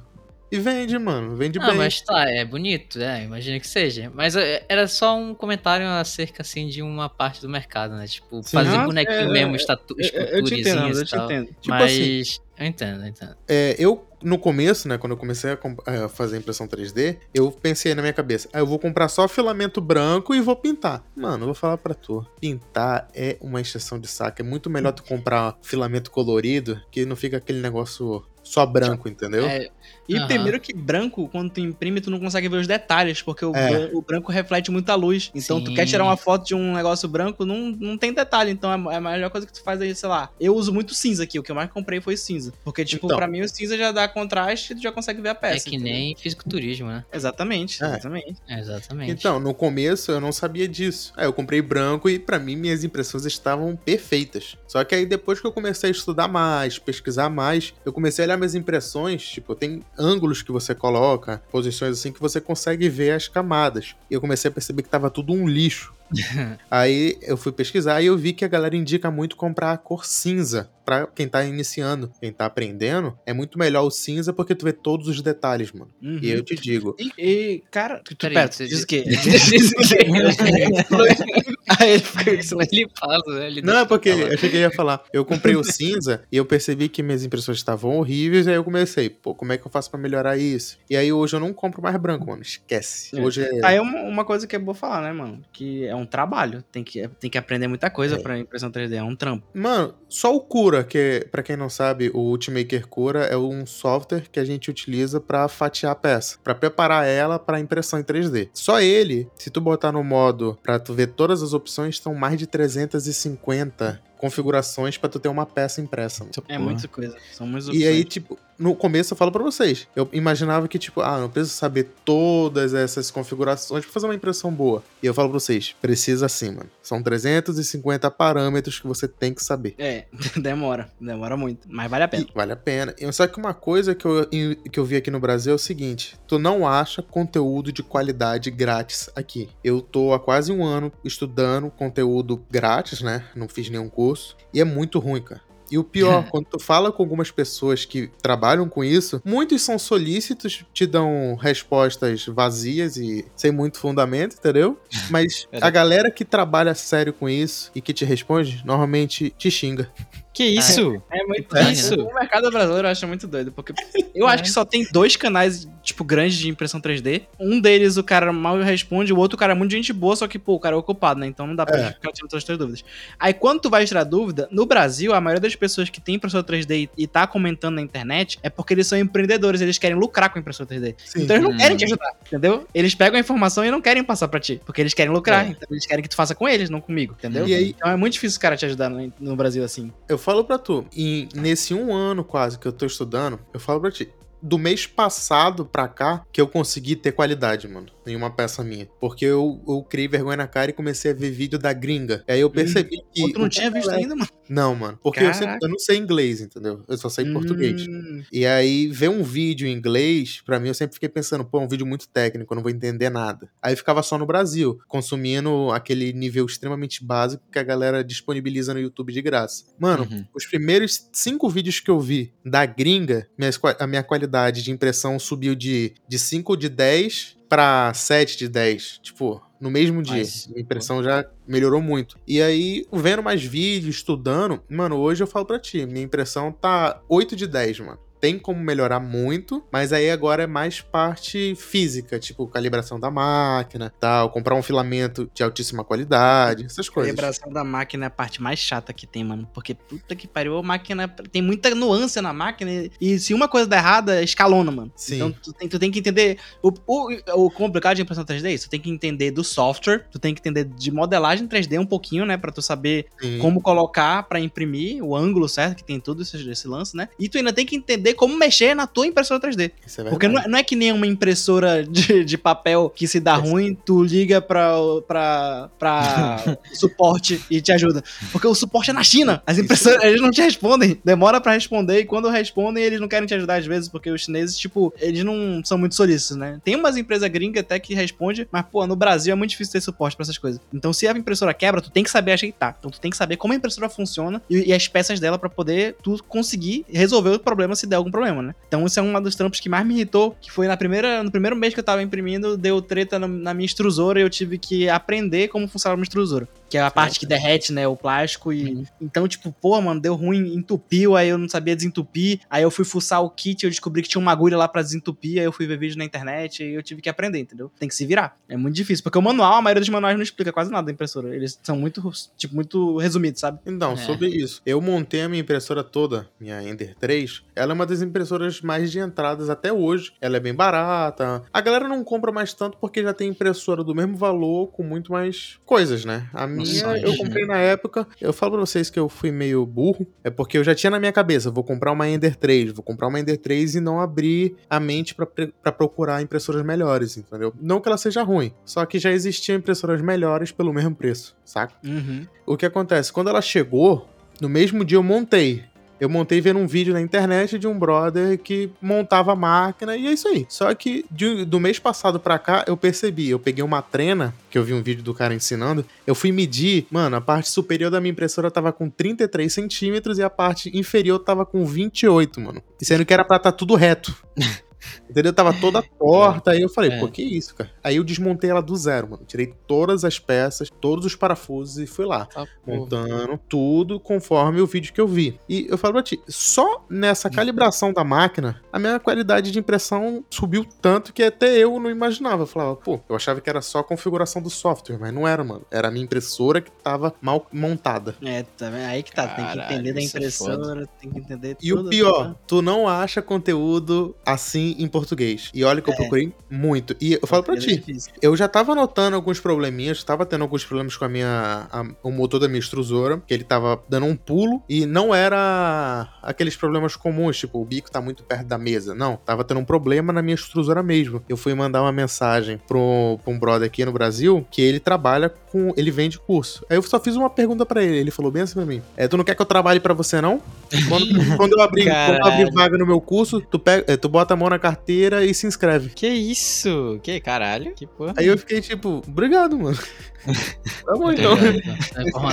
S4: E vende, mano. Vende
S1: Ah,
S4: bem.
S1: mas tá, é bonito, é, imagina que seja. Mas é, era só um comentário acerca, assim, de uma parte do mercado, né? Tipo,
S4: Sim.
S1: fazer bonequinho
S2: é,
S1: mesmo,
S2: é,
S1: estatu-
S2: Eu, eu te entendo, eu te entendo.
S4: Tipo
S1: Mas
S4: assim,
S1: eu entendo, eu entendo.
S4: É, eu, no começo, né, quando eu comecei a, a fazer impressão 3D, eu pensei na minha cabeça, ah, eu vou comprar só filamento branco e vou pintar. Mano, eu vou falar pra tu, pintar é uma exceção de saco. É muito melhor tu comprar filamento colorido, que não fica aquele negócio só branco, entendeu?
S2: É, e
S1: Aham.
S2: primeiro que branco, quando tu imprime, tu não consegue ver os detalhes, porque o,
S4: É.
S2: bran- o branco reflete muita luz. Então tu
S1: Sim.
S2: quer tirar uma foto de um negócio branco, não, não tem detalhe. Então é a melhor coisa que tu faz aí, sei lá. Eu uso muito cinza aqui, o que eu mais comprei foi cinza. Porque, tipo,
S4: Então.
S2: pra mim o cinza já dá contraste e tu já consegue ver a
S1: É
S2: peça.
S1: que
S2: entendeu?
S1: nem fisiculturismo, né?
S2: Exatamente,
S4: É.
S2: exatamente.
S1: É, exatamente.
S4: Então, no começo eu não sabia disso. Aí eu comprei branco e pra mim minhas impressões estavam perfeitas. Só que aí depois que eu comecei a estudar mais, pesquisar mais, eu comecei a olhar minhas impressões, tipo, tem ângulos que você coloca, posições assim que você consegue ver as camadas. E eu comecei a perceber que tava tudo um lixo. (laughs) Aí eu fui pesquisar e eu vi que a galera indica muito comprar a cor cinza pra quem tá iniciando, quem tá aprendendo. É muito melhor o cinza porque tu vê todos os detalhes, mano.
S2: Uhum.
S4: E eu te digo,
S2: E, e, cara, tu, tu,
S1: Peraí,
S2: pera, tu
S1: você
S2: diz o quê? (laughs)
S1: Diz o quê? (laughs)
S2: Aí ele ficou.
S1: Ele pausa, né? Ele
S4: Não, é porque
S1: eu falar.
S4: eu cheguei a falar. Eu comprei o cinza e eu percebi que minhas impressões estavam horríveis. Aí eu comecei, pô, como é que eu faço pra melhorar isso? E aí hoje eu não compro mais branco, mano. Esquece.
S2: É.
S4: Hoje é.
S2: Aí uma, uma coisa que é boa falar, né, mano? Que é um trabalho. Tem que, tem que aprender muita coisa pra impressão 3D. É um trampo.
S4: Mano, só o Cura, que pra quem não sabe, o Ultimaker Cura é um software que a gente utiliza pra fatiar a peça, pra preparar ela pra impressão em 3D. Só ele, se tu botar no modo pra tu ver todas as opções, estão mais de 350 configurações pra tu ter uma peça impressa. mano.
S2: É muita coisa. São muitas
S4: E
S2: opções.
S4: aí, tipo, no começo eu falo pra vocês, eu imaginava que, tipo, ah, não preciso saber todas essas configurações pra fazer uma impressão boa. E eu falo pra vocês, precisa sim, mano. São 350 parâmetros que você tem que saber.
S2: É, (laughs) demora. Demora muito. Mas vale a pena.
S4: E vale a pena. E Só que uma coisa que eu, que eu vi aqui no Brasil é o seguinte: tu não acha conteúdo de qualidade grátis aqui. Eu tô há quase um ano estudando conteúdo grátis, né? Não fiz nenhum curso. E é muito ruim, cara. E o pior, (laughs) quando tu fala com algumas pessoas que trabalham com isso, muitos são solícitos, te dão respostas vazias e sem muito fundamento, entendeu? (laughs) Mas a galera que trabalha sério com isso e que te responde, normalmente te xinga.
S3: Que isso?
S2: É muito
S1: É,
S2: doido.
S3: isso?
S2: O mercado brasileiro eu acho muito doido, porque eu acho que só tem dois canais, tipo, grandes de impressão 3D. Um deles o cara mal responde, o outro cara é muito gente boa, só que, pô, o cara é ocupado, né? Então não dá pra
S4: É.
S2: ficar tirando todas as tuas dúvidas. Aí quando tu vai tirar dúvida, no Brasil, a maioria das pessoas que tem impressora 3D e, e tá comentando na internet é porque eles são empreendedores, eles querem lucrar com a impressora 3D.
S4: Sim.
S2: Então eles não
S1: Hum.
S2: querem te ajudar, entendeu? Eles pegam a informação e não querem passar pra ti, porque eles querem lucrar,
S4: É.
S2: então eles querem que tu faça com eles, não comigo, entendeu?
S4: E aí-
S2: Então é muito difícil o cara te ajudar no, no Brasil assim.
S4: Eu falo pra tu, e nesse um ano quase que eu tô estudando, eu falo pra ti, do mês passado pra cá, que eu consegui ter qualidade, mano, em uma peça minha. Porque eu, eu criei vergonha na cara e comecei a ver vídeo da gringa. Aí eu percebi que.
S2: Outro não tinha visto ainda, mano.
S4: Não, mano. Porque eu, sempre- eu não sei inglês, entendeu? Eu só sei português.
S2: Hum,
S4: E aí, ver um vídeo em inglês, pra mim, eu sempre fiquei pensando, pô, é um vídeo muito técnico, eu não vou entender nada. Aí ficava só no Brasil, consumindo aquele nível extremamente básico que a galera disponibiliza no YouTube de graça. Mano,
S3: Uhum.
S4: os primeiros cinco vídeos que eu vi da gringa, minhas qua- a minha qualidade de impressão subiu de, de 5 de 10 pra 7 de 10. Tipo, no mesmo dia.
S3: Mas-
S4: a impressão já melhorou muito. E aí, vendo mais vídeos, estudando, mano, hoje eu falo pra ti, minha impressão tá 8 de 10, mano. Tem como melhorar muito, mas aí agora é mais parte física, tipo calibração da máquina, tal, comprar um filamento de altíssima qualidade, essas
S2: a
S4: coisas.
S2: calibração da máquina é a parte mais chata que tem, mano. Porque puta que pariu, a máquina tem muita nuance na máquina. e- se uma coisa der errada, escalona, mano.
S4: Sim.
S2: Então tu tem, tu tem que entender. O, o, o complicado de impressão 3D é isso. Tu tem que entender do software, tu tem que entender de modelagem 3D um pouquinho, né? Pra tu saber
S4: Sim.
S2: como colocar pra imprimir o ângulo certo, que tem tudo esse, esse lance, né? E tu ainda tem que entender como mexer na tua impressora 3D.
S4: Isso é
S2: Porque não é, não é que nem uma impressora de, de papel que se dá ruim, tu liga pra, pra, pra (laughs) suporte e te ajuda. Porque o suporte é na China. As impressoras, eles não te respondem. Demora pra responder e quando respondem, eles não querem te ajudar às vezes, porque os chineses, tipo, eles não são muito solícitos, né? Tem umas empresas gringas até que respondem, mas, pô, no Brasil é muito difícil ter suporte pra essas coisas. Então, se a impressora quebra, tu tem que saber ajeitar. Então, tu tem que saber como a impressora funciona e, e as peças dela pra poder tu conseguir resolver o problema se der algum problema, né? Então isso é um dos trampos que mais me irritou, que foi na primeira, no primeiro mês que eu tava imprimindo, deu treta na minha extrusora e eu tive que aprender como funcionava uma extrusora. Que é a parte que derrete, né, o plástico e...
S3: Uhum.
S2: Então, tipo, pô, mano, deu ruim, entupiu, aí eu não sabia desentupir, aí eu fui fuçar o kit, eu descobri que tinha uma agulha lá pra desentupir, aí eu fui ver vídeo na internet e eu tive que aprender, entendeu? Tem que se virar. É muito difícil, porque o manual, a maioria dos manuais não explica quase nada da impressora. Eles são muito, tipo, muito resumidos, sabe?
S4: Então,
S1: É.
S4: sobre isso, eu montei a minha impressora toda, minha Ender 3. Ela é uma das impressoras mais de entradas até hoje. Ela é bem barata. A galera não compra mais tanto porque já tem impressora do mesmo valor com muito mais coisas, né? A minha eu comprei na época. Eu falo pra vocês que eu fui meio burro. É porque eu já tinha na minha cabeça, vou comprar uma Ender 3, vou comprar uma Ender 3 e não abrir a mente pra procurar impressoras melhores, entendeu? Não que ela seja ruim, só que já existiam impressoras melhores pelo mesmo preço, saca?
S2: Uhum.
S4: O que acontece? Quando ela chegou, no mesmo dia eu montei. Eu montei vendo um vídeo na internet de um brother que montava a máquina e é isso aí. Só que de- do mês passado pra cá eu percebi, eu peguei uma trena, que eu vi um vídeo do cara ensinando, eu fui medir, mano, a parte superior da minha impressora tava com 33 centímetros e a parte inferior tava com 28, mano. Sendo que era pra estar tudo reto. (laughs) Entendeu? Tava toda torta. Aí eu falei,
S3: É.
S4: pô, que isso, cara? Aí eu desmontei ela do zero, mano. Tirei todas as peças, todos os parafusos e fui lá
S3: Tá, porra.
S4: montando tudo conforme o vídeo que eu vi. E eu falo pra ti, só nessa calibração da máquina, a minha qualidade de impressão subiu tanto que até eu não imaginava. Eu falava, pô, eu achava que era só a configuração do software, mas não era, mano. Era a minha impressora que tava mal montada.
S2: É, tá vendo? Aí que tá, tem que
S3: Caralho,
S2: entender da
S3: isso é
S2: impressora, tem que entender
S4: E o
S2: tudo,
S4: pior,
S2: tudo.
S4: tu não acha conteúdo assim em português. E olha que eu
S2: É.
S4: procurei muito. E eu falo pra
S2: É
S4: ti,
S2: difícil.
S4: Eu já tava notando alguns probleminhas, tava tendo alguns problemas com a minha. a- o motor da minha extrusora, que ele tava dando um pulo e não era aqueles problemas comuns, tipo, o bico tá muito perto da mesa. Não, tava tendo um problema na minha extrusora mesmo. Eu fui mandar uma mensagem pro, pra um brother aqui no Brasil que ele trabalha com. ele vende curso. Aí eu só fiz uma pergunta pra ele, ele falou bem assim pra mim: é, Tu não quer que eu trabalhe pra você, não? Quando, (laughs) quando eu abrir, quando eu abrir vaga no meu curso, tu, pega, é, tu bota a mão na carteira e se inscreve.
S3: Que isso? Que caralho? Que porra?
S4: Aí eu fiquei tipo, obrigado, mano. (laughs) tá bom então.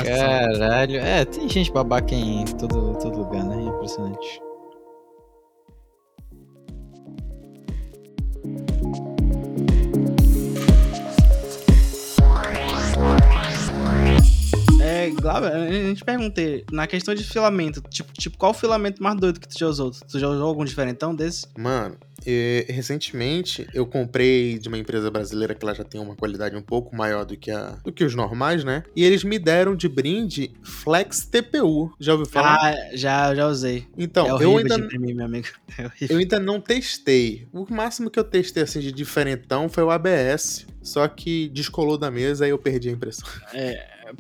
S3: Caralho. É, tem gente babaca em todo, todo lugar, né? Impressionante.
S2: É, Glauber, a gente perguntei, na questão de filamento, tipo, tipo, qual o filamento mais doido que tu já usou? Tu já usou algum diferentão desse?
S4: Mano, eh, recentemente eu comprei de uma empresa brasileira que ela já tem uma qualidade um pouco maior do que, a, do que os normais, né? E eles me deram de brinde Flex TPU. Já ouviu falar?
S2: Ah, já, já usei.
S4: então,
S2: é
S4: eu ainda,
S2: de imprimir, meu amigo. (laughs) É
S4: eu ainda não testei. O máximo que eu testei assim de diferentão foi o ABS. Só que descolou da mesa e eu perdi a impressão.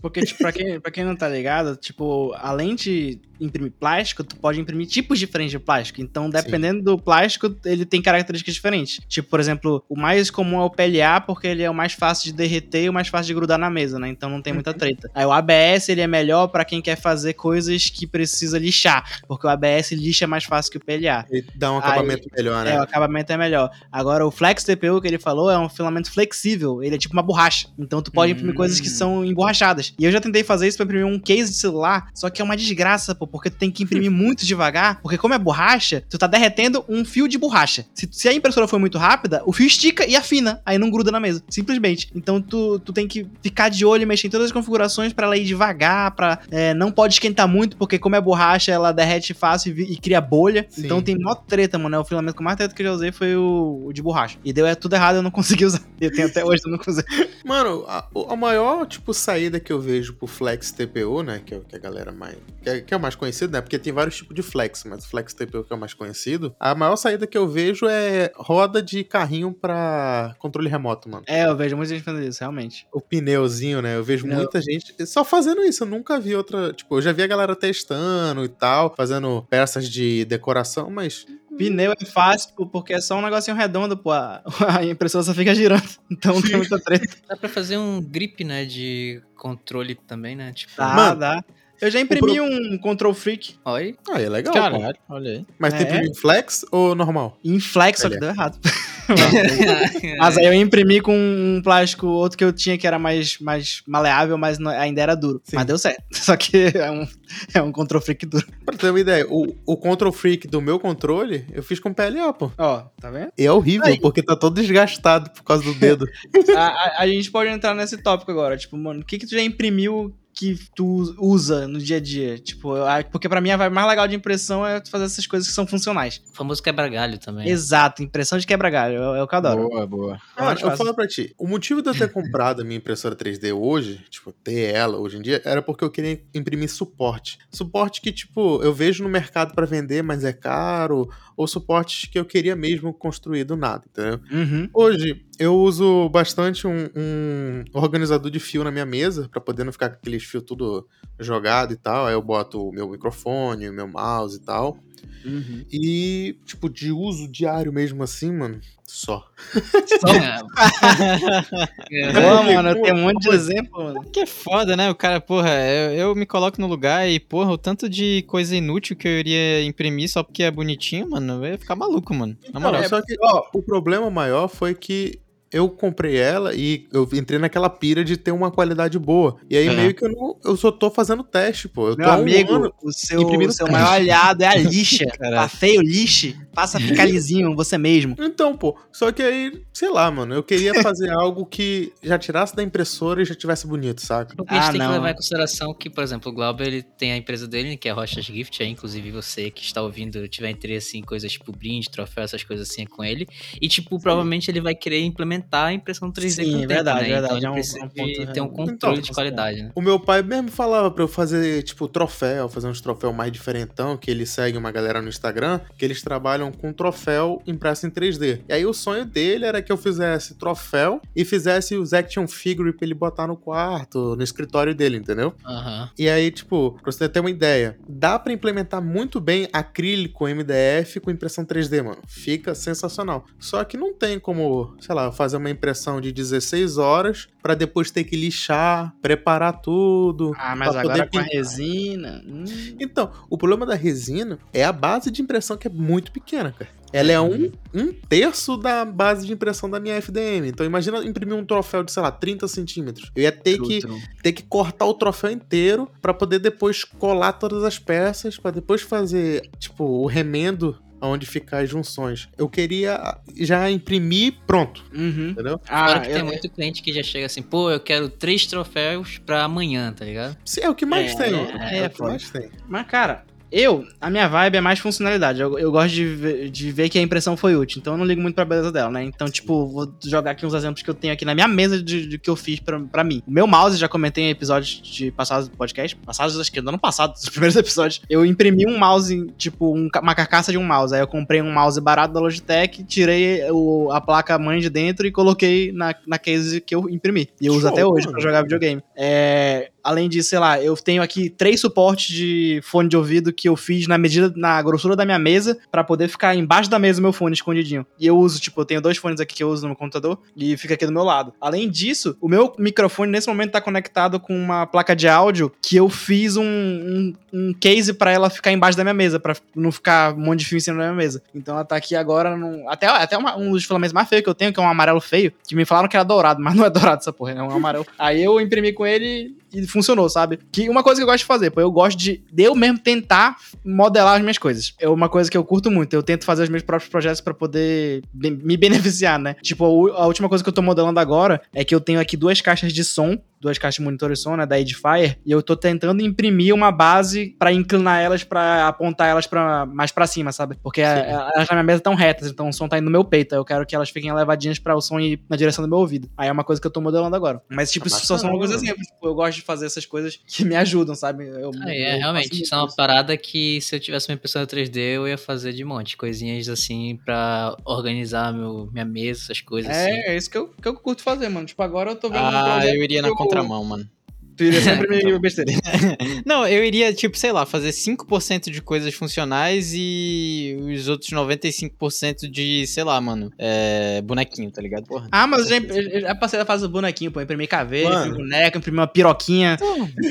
S2: Porque, tipo, pra quem, pra quem não tá ligado, tipo, além de imprimir plástico, tu pode imprimir tipos diferentes de plástico. Então, dependendo do plástico, ele tem características diferentes. Tipo, por exemplo, o mais comum é o PLA, porque ele é o mais fácil de derreter e o mais fácil de grudar na mesa, né? Então não tem muita treta. Aí o ABS, ele é melhor pra quem quer fazer coisas que precisa lixar, porque o ABS lixa mais fácil que o PLA.
S4: Ele dá um acabamento melhor,
S2: É, o
S4: né?
S2: acabamento é melhor. Agora, o Flex TPU que ele falou é um filamento flexível. Ele é tipo uma borracha. Então, tu pode imprimir
S3: Hum.
S2: coisas que são emborrachadas. E eu já tentei fazer isso pra imprimir um case de celular, só que é uma desgraça, pô, porque tu tem que imprimir (laughs) muito devagar, porque como é borracha, tu tá derretendo um fio de borracha. Se, se a impressora for muito rápida, o fio estica e afina, aí não gruda na mesa, simplesmente. Então, tu, tu tem que ficar de olho mexer em todas as configurações pra ela ir devagar, pra... é, não pode esquentar muito, porque como é borracha, ela derrete fácil e, e cria bolha.
S4: Sim.
S2: Então tem mó treta, mano. É O filamento com mais treta que eu já usei foi o, o de borracha. E deu é, tudo errado, eu não (laughs) consegui usar. Eu tenho até hoje, eu não consegui.
S4: Mano, a, a maior, tipo, saída que eu vejo pro Flex TPU, né? Que é o que a galera mais. Que é, que é o mais conhecido, né? Porque tem vários tipos de Flex, mas o Flex TPU que é o mais conhecido. A maior saída que eu vejo é roda de carrinho pra controle remoto, mano.
S2: É, eu vejo muita gente fazendo isso, realmente.
S4: O pneuzinho, né? Eu vejo
S2: Pneu.
S4: muita gente só fazendo isso. Eu nunca vi outra. Tipo, eu já vi a galera testando e tal, fazendo peças de decoração, mas.
S2: Pneu é fácil, porque é só um negocinho redondo, pô. A, a impressora só fica girando. (laughs) Então não tem muita treta.
S1: Dá pra fazer um grip, né, de controle também, né? Tipo,
S2: Dá,
S4: Mano,
S2: dá. Eu já imprimi um Control Freak
S1: Olha.
S4: Ah, é legal, pô.
S3: Caralho, olha aí.
S4: Mas tem
S2: É.
S4: imprimido flex ou normal?
S2: em flex, só que deu errado. (laughs) (laughs) Mas aí eu imprimi com um plástico, outro que eu tinha que era mais, mais maleável, mas não- ainda era duro.
S4: Sim.
S2: Mas deu certo. (laughs) Só que é um, é um Control Freak duro.
S4: Pra ter uma ideia, o, o Control Freak do meu controle, eu fiz com PLA, pô.
S2: Ó, tá vendo?
S4: E é horrível,
S2: Aí.
S4: porque tá todo desgastado por causa do dedo.
S2: a, a- a gente pode entrar nesse tópico agora. Tipo, mano, o que que tu já imprimiu que tu usa no dia a dia? Tipo, porque pra mim a vibe mais legal de impressão é tu fazer essas coisas que são funcionais.
S1: O famoso quebra-galho também.
S2: Exato, impressão de quebra-galho. É, é o que eu adoro.
S3: Boa, boa.
S2: É
S4: Cara, eu
S2: fácil.
S4: falo pra ti, o motivo de eu ter comprado a minha impressora 3D hoje, tipo, ter ela hoje em dia, era porque eu queria imprimir suporte. Suporte que, tipo, eu vejo no mercado pra vender, mas é caro, ou suportes que eu queria mesmo construir do nada, entendeu?
S2: Uhum.
S4: Hoje, eu uso bastante um, um organizador de fio na minha mesa, pra poder não ficar com aqueles fios tudo jogado e tal. Aí eu boto o meu microfone, o meu mouse e tal.
S2: Uhum.
S4: E, tipo, de uso diário mesmo assim, mano, só.
S1: É. (laughs)
S2: Pô, mano, eu tenho um monte de exemplo, mano.
S3: Que é foda, né? O cara, porra, eu, eu me coloco no lugar e, porra, o tanto de coisa inútil que eu iria imprimir só porque é bonitinho, mano, eu ia ficar maluco, mano. Na
S4: Não,
S3: moral.
S4: só que
S2: Ó,
S4: o problema maior foi que eu comprei ela e eu entrei naquela pira de ter uma qualidade boa. E aí
S3: Aham.
S4: meio que eu não. Eu só tô fazendo teste, pô. Eu
S2: meu
S4: um
S2: amigo, o seu, o seu maior aliado é a lixa. (laughs) Tá feio, lixe. Faça ficar lisinho você mesmo.
S4: Então, pô. Só que aí, sei lá, mano. Eu queria fazer (laughs) algo que já tirasse da impressora e já tivesse bonito, saca?
S1: Porque a gente
S2: Ah,
S1: tem
S2: não.
S1: que levar em consideração que, por exemplo, o Glauber ele tem a empresa dele, que é Rochas Gift, aí, inclusive você que está ouvindo tiver interesse em coisas tipo brinde, troféu, essas coisas assim com ele. E, tipo, provavelmente ele vai querer implementar a impressão 3D
S2: Sim,
S1: com o tempo,
S2: verdade,
S1: né?
S2: verdade,
S1: Então
S2: é um-
S1: precisa
S2: é um
S1: de ter um controle
S4: Então,
S1: de qualidade, né?
S4: O meu pai mesmo falava pra eu fazer, tipo, troféu, fazer uns troféus mais diferentão, que ele segue uma galera no Instagram, que eles trabalham com troféu impresso em 3D. E aí o sonho dele era que eu fizesse troféu e fizesse os action figure pra ele botar no quarto, no escritório dele, entendeu?
S1: Aham.
S4: E aí, tipo, pra você ter uma ideia, dá pra implementar muito bem acrílico MDF com impressão 3D, mano. Fica sensacional. Só que não tem como, sei lá, fazer uma impressão de 16 horas pra depois ter que lixar, preparar tudo.
S2: Ah, mas agora
S4: poder
S2: com a resina. hum.
S4: Então, o problema da resina é a base de impressão que é muito pequena, cara. Ela é um, um terço da base de impressão da minha FDM. Então imagina imprimir um troféu de, sei lá, 30 centímetros. Eu ia ter que ter que cortar o troféu inteiro pra poder depois colar todas as peças, pra depois fazer, tipo, o remendo aonde ficar as junções. Eu queria já imprimir pronto,
S2: Uhum.
S4: entendeu?
S2: Ah,
S1: que tem muito cliente que já chega assim, pô, eu quero três troféus pra amanhã, tá ligado?
S4: Se é o que mais
S2: É,
S4: tem.
S2: é,
S4: É,
S2: é
S4: o que mais tem.
S2: Mas, cara, eu, a minha vibe é mais funcionalidade. Eu, eu gosto de ver, de ver que a impressão foi útil. Então eu não ligo muito pra beleza dela, né? Então, tipo, vou jogar aqui uns exemplos que eu tenho aqui na minha mesa de, de que eu fiz pra, pra mim. O meu mouse, já comentei em episódios de passados do podcast. Passados, acho que do ano passado, (laughs) dos primeiros episódios. Eu imprimi um mouse, tipo, um uma carcaça de um mouse. Aí eu comprei um mouse barato da Logitech, tirei o- a placa mãe de dentro e coloquei na, na case que eu imprimi. E eu uso
S4: Show,
S2: até hoje
S4: mano.
S2: pra jogar videogame. É, além disso, sei lá, eu tenho aqui três suportes de fone de ouvido que eu fiz na medida, na grossura da minha mesa, pra poder ficar embaixo da mesa o meu fone escondidinho. E eu uso, tipo, eu tenho dois fones aqui que eu uso no meu computador e fica aqui do meu lado. Além disso, o meu microfone nesse momento tá conectado com uma placa de áudio que eu fiz um, um, um case pra ela ficar embaixo da minha mesa, pra não ficar um monte de fio em cima da minha mesa. Então ela tá aqui agora num, até até uma- um dos filamentos mais feios que eu tenho, que é um amarelo feio, que me falaram que era dourado, mas não é dourado essa porra, é um amarelo. (laughs) Aí eu imprimi com ele e funcionou, sabe? Que uma coisa que eu gosto de fazer, pô, eu gosto de, de eu mesmo tentar modelar as minhas coisas. É uma coisa que eu curto muito. Eu tento fazer os meus próprios projetos pra poder me beneficiar, né? Tipo, a última coisa que eu tô modelando agora é que eu tenho aqui duas caixas de som, duas caixas de monitor de som, né, da Edifier, e eu tô tentando imprimir uma base pra inclinar elas, pra apontar elas para mais pra cima, sabe? Porque a- a- elas na minha mesa estão retas, então o som tá indo no meu peito. Eu quero que elas fiquem elevadinhas pra o som ir na direção do meu ouvido. Aí é uma coisa que eu tô modelando agora. Mas, tipo,
S4: Ah,
S2: isso só são alguns exemplos. Tipo, eu gosto de fazer essas coisas que me ajudam, sabe? Eu, eu
S1: é, realmente, isso é uma parada que se eu tivesse uma impressora 3D, eu ia fazer de monte. Coisinhas assim pra organizar meu, minha mesa, essas coisas assim.
S2: É, é isso que eu, que eu curto fazer, mano. Tipo, agora eu tô vendo um
S3: Ah,
S2: projeto
S3: eu iria na contramão, mano.
S2: Tu iria sempre me besteira. (laughs)
S3: Não, eu iria, tipo, sei lá, fazer 5% de coisas funcionais e os outros 95% de, sei lá, mano, é, bonequinho, tá ligado? Porra.
S2: Ah, mas eu já, eu já passei da fase do bonequinho, pô. Imprimir caveira, imprimir boneco, imprimir uma piroquinha.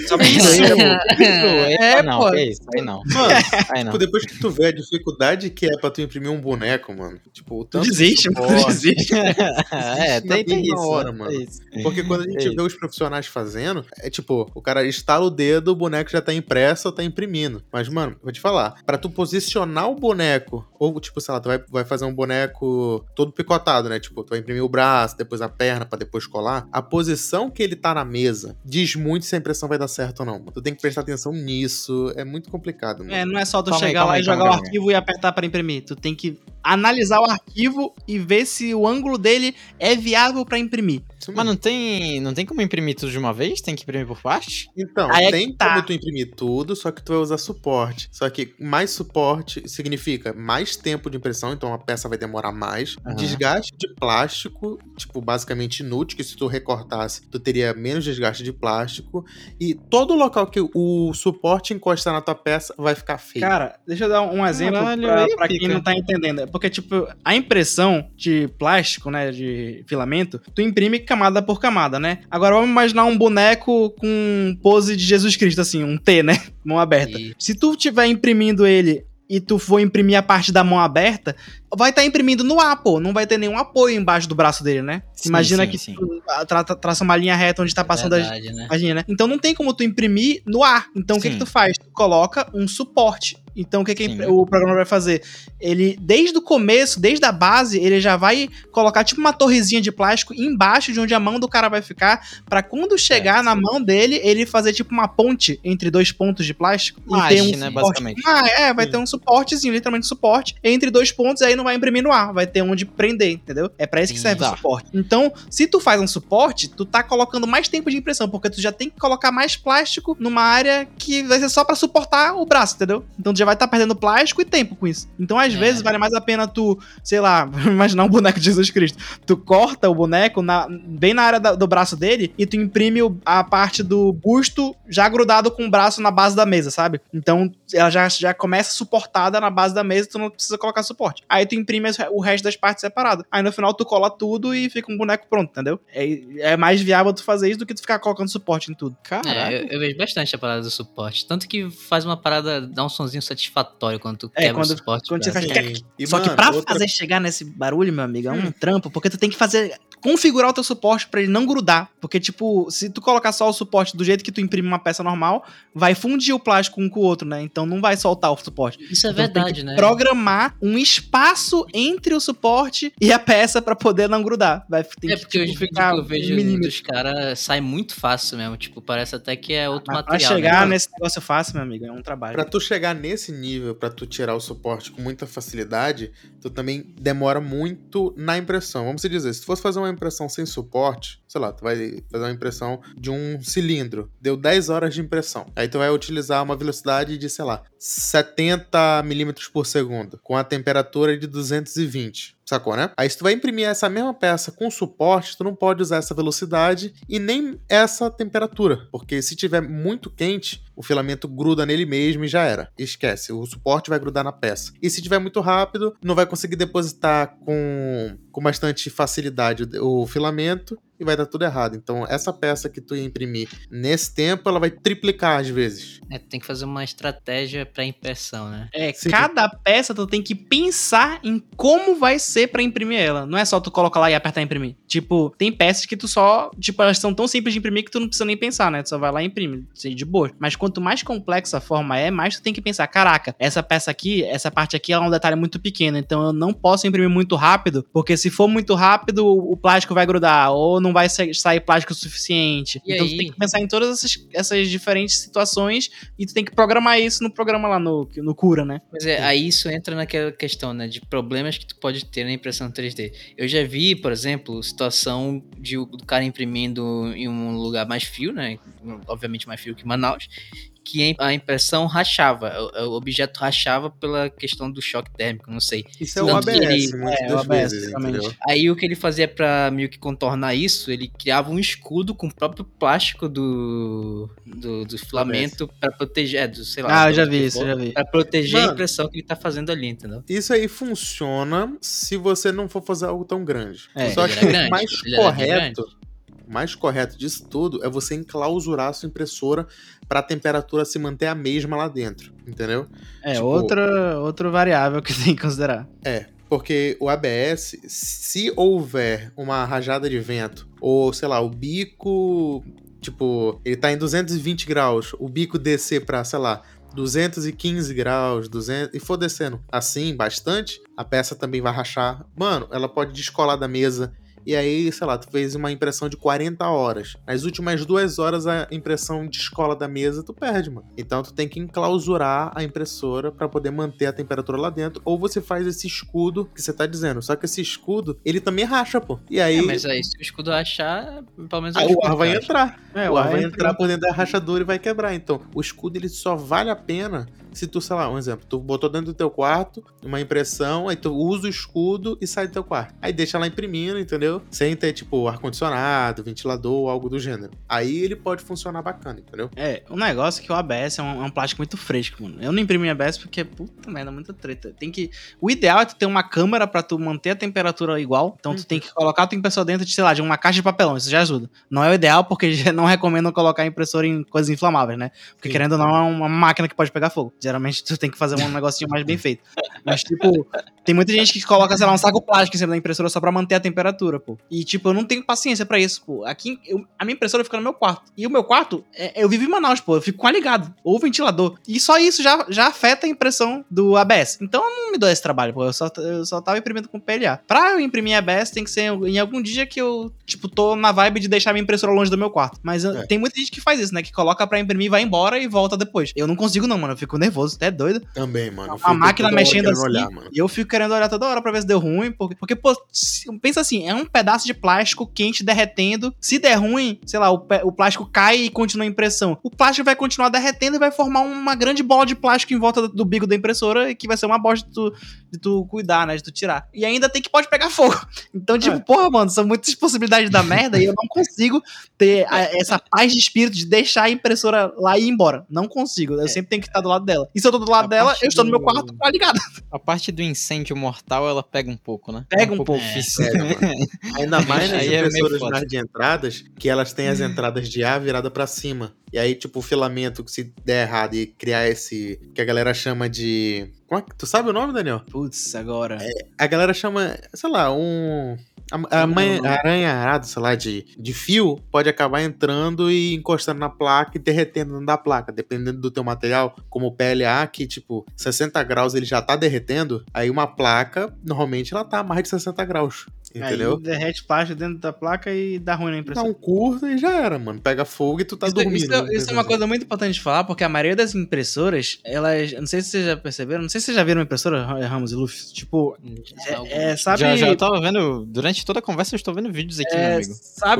S2: Só pra
S3: Isso,
S2: isso.
S3: é, (laughs)
S2: É,
S3: não,
S2: pô.
S3: é isso, aí não.
S4: Mano, (laughs)
S3: Aí não.
S4: tipo, depois que tu vê a dificuldade que é pra tu imprimir um boneco, mano. Tipo, o
S2: Tu
S4: tanto de
S2: desiste, mano. Desiste.
S3: é, tem, tem isso.
S4: hora, mano. Porque quando a gente
S3: Ei.
S4: vê os profissionais fazendo, é tipo, o cara estala o dedo, o boneco já tá impresso ou tá imprimindo. Mas, mano, vou te falar, pra tu posicionar o boneco, ou tipo, sei lá, tu vai, vai fazer um boneco todo picotado, né? Tipo, tu vai imprimir o braço, depois a perna, pra depois colar. A posição que ele tá na mesa diz muito se a impressão vai dar certo ou não. Tu tem que prestar atenção nisso. É muito complicado, mano.
S2: É, não é só tu
S3: Calma aí,
S2: chegar
S3: calma
S2: lá
S3: aí,
S2: e jogar
S3: calma
S2: o
S3: aí.
S2: arquivo e apertar pra imprimir. Tu tem que analisar o arquivo e ver se o ângulo dele é viável pra imprimir.
S4: Isso
S3: Mas
S4: mesmo.
S3: não tem, não tem como imprimir tudo de uma vez? Tem que imprimir por parte?
S4: Então,
S2: Aí é
S4: tem
S2: que tá.
S4: como tu imprimir tudo, só que tu vai usar suporte. Só que mais suporte significa mais tempo de impressão, então a peça vai demorar mais.
S3: Aham.
S4: Desgaste de plástico, tipo, basicamente inútil, que se tu recortasse, tu teria menos desgaste de plástico. E todo local que o suporte encostar na tua peça vai ficar feio.
S2: Cara, deixa eu dar um exemplo
S3: Caralho,
S2: pra, pra quem não tá entendendo. É Porque, tipo, a impressão de plástico, né, de filamento, tu imprime camada por camada, né? Agora vamos imaginar um boneco com pose de Jesus Cristo, assim, um T, né? (laughs) Mão aberta.
S1: E-
S2: Se tu tiver imprimindo ele e tu for imprimir a parte da mão aberta, vai estar imprimindo no ar, pô. Não vai ter nenhum apoio embaixo do braço dele, né?
S3: Sim,
S2: Imagina
S3: sim,
S2: que
S3: sim.
S2: tu tra tra- traça uma linha reta onde tá passando as,
S1: Verdade, né?
S2: Imagina, né? Então não tem como tu imprimir no ar. Então o que, que tu faz? Tu coloca um suporte. Então o que, que
S3: Sim.
S2: o programa vai fazer? Ele, desde o começo, desde a base, ele já vai colocar tipo uma torrezinha de plástico embaixo de onde a mão do cara vai ficar, Pra quando chegar na mão dele, ele fazer tipo uma ponte entre dois pontos de plástico e ter um
S3: né,
S2: suporte.
S3: basicamente.
S2: Ah, é, vai
S4: Sim.
S2: ter um suportezinho, literalmente suporte, entre dois pontos, aí não vai imprimir no ar, vai ter onde prender, entendeu? É pra isso que serve
S3: tá.
S2: o suporte. Então, se tu faz um suporte, tu tá colocando mais tempo de impressão, porque tu já tem que colocar mais plástico numa área que vai ser só pra suportar o braço, entendeu? Então já vai estar perdendo plástico e tempo com isso. Então, às
S1: É.
S2: vezes, vale mais a pena tu, sei lá, (laughs) imaginar um boneco de Jesus Cristo. Tu corta o boneco na- bem na área da- do braço dele e tu imprime o- a parte do busto já grudado com o braço na base da mesa, sabe? Então ela já, já começa suportada na base da mesa, tu não precisa colocar suporte. Aí tu imprime as- o resto das partes separado. Aí no final tu cola tudo e fica um boneco pronto, entendeu? É, é mais viável tu fazer isso do que tu ficar colocando suporte em tudo.
S3: Caralho.
S1: É, eu, eu vejo bastante a parada do suporte. Tanto que faz uma parada, dá um sonzinho satisfatório quando tu
S2: É,
S1: quebra
S2: quando-
S1: o suporte.
S2: quando você faz-.
S4: E,
S2: Só que
S4: mano,
S2: pra
S4: outra-
S2: fazer chegar nesse barulho, meu amigo, é um trampo, porque tu tem que fazer configurar o teu suporte pra ele não grudar, porque tipo, se tu colocar só o suporte do jeito que tu imprime uma peça normal, vai fundir o plástico um com o outro, né? Então não vai soltar o suporte.
S1: Isso é
S2: Então tem
S1: verdade,
S2: que
S1: né?
S2: Programar um espaço entre o suporte e a peça pra poder não grudar. Vai tem
S1: É
S2: que
S1: porque
S2: tipo,
S1: os vídeos
S2: ficar
S1: que eu vejo
S2: um milímetro.
S1: dos caras sai muito fácil mesmo. Tipo, parece até que é outro
S2: Mas pra
S1: material.
S2: chegar
S1: né?
S2: nesse negócio fácil, meu amigo, é um trabalho.
S4: Pra tu chegar nesse nível, pra tu tirar o suporte com muita facilidade, tu também demora muito na impressão. Vamos dizer, se tu fosse fazer uma impressão sem suporte, sei lá, tu vai fazer uma impressão de um cilindro, deu 10 horas de impressão. Aí tu vai utilizar uma velocidade de, sei lá, 70 milímetros por segundo, com a temperatura de 220. Sacou, né? Aí se tu vai imprimir essa mesma peça com suporte, tu não pode usar essa velocidade e nem essa temperatura, porque se tiver muito quente, o filamento gruda nele mesmo e já era. Esquece, o suporte vai grudar na peça. E se tiver muito rápido, não vai conseguir depositar com, com bastante facilidade o filamento e vai dar tudo errado. Então, essa peça que tu ia imprimir nesse tempo, ela vai triplicar às vezes.
S1: É, tem que fazer uma estratégia pra impressão, né?
S2: É,
S4: Sim.
S2: cada peça tu tem que pensar em como vai ser pra imprimir ela. Não é só tu colocar lá e apertar imprimir. Tipo, tem peças que tu só, tipo, elas são tão simples de imprimir que tu não precisa nem pensar, né? Tu só vai lá e imprime, assim, de boa. Mas quanto mais complexa a forma é, mais tu tem que pensar, caraca, essa peça aqui, essa parte aqui é um detalhe muito pequeno, então eu não posso imprimir muito rápido, porque se for muito rápido, o plástico vai grudar ou não vai sa- sair plástico o suficiente.
S1: E
S2: então
S1: aí?
S2: tu tem que pensar em todas essas, essas diferentes situações e tu tem que programar isso no programa lá no, no Cura, né?
S1: Mas é, aí isso entra naquela questão, né, de problemas que tu pode ter na impressão 3D. Eu já vi, por exemplo, situação de o cara imprimindo em um lugar mais frio, né, obviamente mais frio que Manaus, que a impressão rachava. O, objeto rachava pela questão do choque térmico, não sei.
S4: Isso é o
S1: Tanto que
S4: ABS,
S1: ele-
S4: muitas
S2: é, o ABS,
S4: vezes?
S1: Aí o que ele fazia pra meio que contornar isso, ele criava um escudo com o próprio plástico do, do, do filamento pra proteger, é, do, sei lá.
S2: Ah, eu já vi isso, já vi.
S1: Pra proteger
S4: Mano.
S1: a impressão que ele tá fazendo ali, entendeu?
S4: Isso aí funciona se você não for fazer algo tão grande.
S2: É,
S4: Só que
S1: grande,
S4: mais correto, mais correto disso tudo é você enclausurar a sua impressora para a temperatura se manter a mesma lá dentro, entendeu?
S2: É,
S4: Tipo-
S2: outra, outra variável que (laughs) tem que considerar.
S4: Porque o ABS, se houver uma rajada de vento, ou sei lá, o bico, tipo, ele tá em 220 graus, o bico descer pra, sei lá, 215 graus, 200, e for descendo assim bastante, a peça também vai rachar. Mano, ela pode descolar da mesa. E aí, sei lá, tu fez uma impressão de 40 horas. Nas últimas duas horas a impressão descola da mesa, tu perde, mano. Então tu tem que enclausurar a impressora pra poder manter a temperatura lá dentro. Ou você faz esse escudo que você tá dizendo. Só que esse escudo, ele também racha, pô. E aí,
S1: É, mas aí se o escudo rachar, pelo menos
S4: aí o ar vai entrar.
S2: É,
S4: o ar vai entrar por dentro da rachadura e vai quebrar. Então, o escudo ele só vale a pena se tu, sei lá, um exemplo, tu botou dentro do teu quarto uma impressão, aí tu usa o escudo e sai do teu quarto. Aí deixa lá imprimindo, entendeu? Sem ter, tipo, ar-condicionado, ventilador, algo do gênero. Aí ele pode funcionar bacana, entendeu?
S2: É, o negócio é que o ABS é um, é um plástico muito fresco, mano. Eu não imprimi ABS porque, puta merda, muita treta. Tem que. O ideal é tu ter uma câmera pra tu manter a temperatura igual. Então tu tem que colocar a tua impressora dentro de, sei lá, de uma caixa de papelão. Isso já ajuda. Não é o ideal porque (laughs) não recomendam colocar a impressora em coisas inflamáveis, né? Porque
S4: Sim.
S2: querendo ou não, é uma máquina que pode pegar fogo. Geralmente tu tem que fazer um negocinho mais bem feito. Mas, tipo, tem muita gente que coloca, sei lá, um saco plástico em cima da impressora só pra manter a temperatura, pô. E, tipo, eu não tenho paciência pra isso, pô. Aqui, eu- a minha impressora fica no meu quarto. E o meu quarto, é- eu vivo em Manaus, pô. Eu fico com a ligado. Ou ventilador. E só isso já, já afeta a impressão do ABS. Então eu não me dou esse trabalho, pô. Eu só, eu só tava imprimindo com PLA. Pra eu imprimir ABS, tem que ser em algum dia que eu, tipo, tô na vibe de deixar minha impressora longe do meu quarto. Mas
S4: É.
S2: tem muita gente que faz isso, né? Que coloca pra imprimir, vai embora e volta depois. Eu não consigo, não, mano. Eu fico nervoso, até doido.
S4: Também, mano. Fico
S2: máquina mexendo assim.
S4: Olhar.
S2: E eu fico querendo olhar toda hora pra ver se deu ruim. Porque, porque pô, se- pensa assim: é um pedaço de plástico quente derretendo. Se der ruim, sei lá, o, o plástico cai e continua a impressão. O plástico vai continuar derretendo e vai formar uma grande bola de plástico em volta do, do bico da impressora. E que vai ser uma bosta de tu, de tu cuidar, né? De tu tirar. E ainda tem que pode pegar fogo. (laughs) Então, tipo,
S4: É.
S2: porra, mano, são muitas possibilidades da merda e eu não consigo ter a- essa paz de espírito de deixar a impressora lá e ir embora. Não consigo. Eu sempre tenho que estar do lado dela. E se eu tô do lado
S3: A
S2: dela, eu estou no meu quarto com a ligada.
S3: A parte do incêndio mortal, ela pega um pouco, né?
S2: Pega
S3: É
S2: um pouco.
S3: difícil.
S4: Pega, mano. (laughs) Ainda mais nas
S3: é
S4: impressoras nas de entradas, que elas têm as entradas de ar virada pra cima. E aí, tipo, o filamento que se der errado e criar esse. que a galera chama de. Como é que- Tu sabe o nome, Daniel?
S2: Putz, agora.
S4: A galera chama, sei lá, um. A, a a aranha arado, sei lá, de, de fio, pode acabar entrando e encostando na placa e derretendo dentro da placa, dependendo do teu material, como o PLA, que tipo, 60 graus ele já tá derretendo, aí uma placa, normalmente ela tá a mais de 60 graus, entendeu?
S2: Aí derrete plástico dentro da placa e dá ruim na
S4: Dá
S2: impressão.
S4: um curto e já era, mano. Pega fogo e tu tá
S2: isso,
S4: dormindo.
S2: isso é- isso é uma coisa muito importante de falar, porque a maioria das impressoras, elas. Não sei se vocês já perceberam, não sei se vocês já viram uma impressora, Ramos e Luffy. Tipo, é, é, sabe.
S3: Já, já eu tava vendo, durante toda a conversa eu estou vendo vídeos aqui, meu
S2: É,
S3: amigo.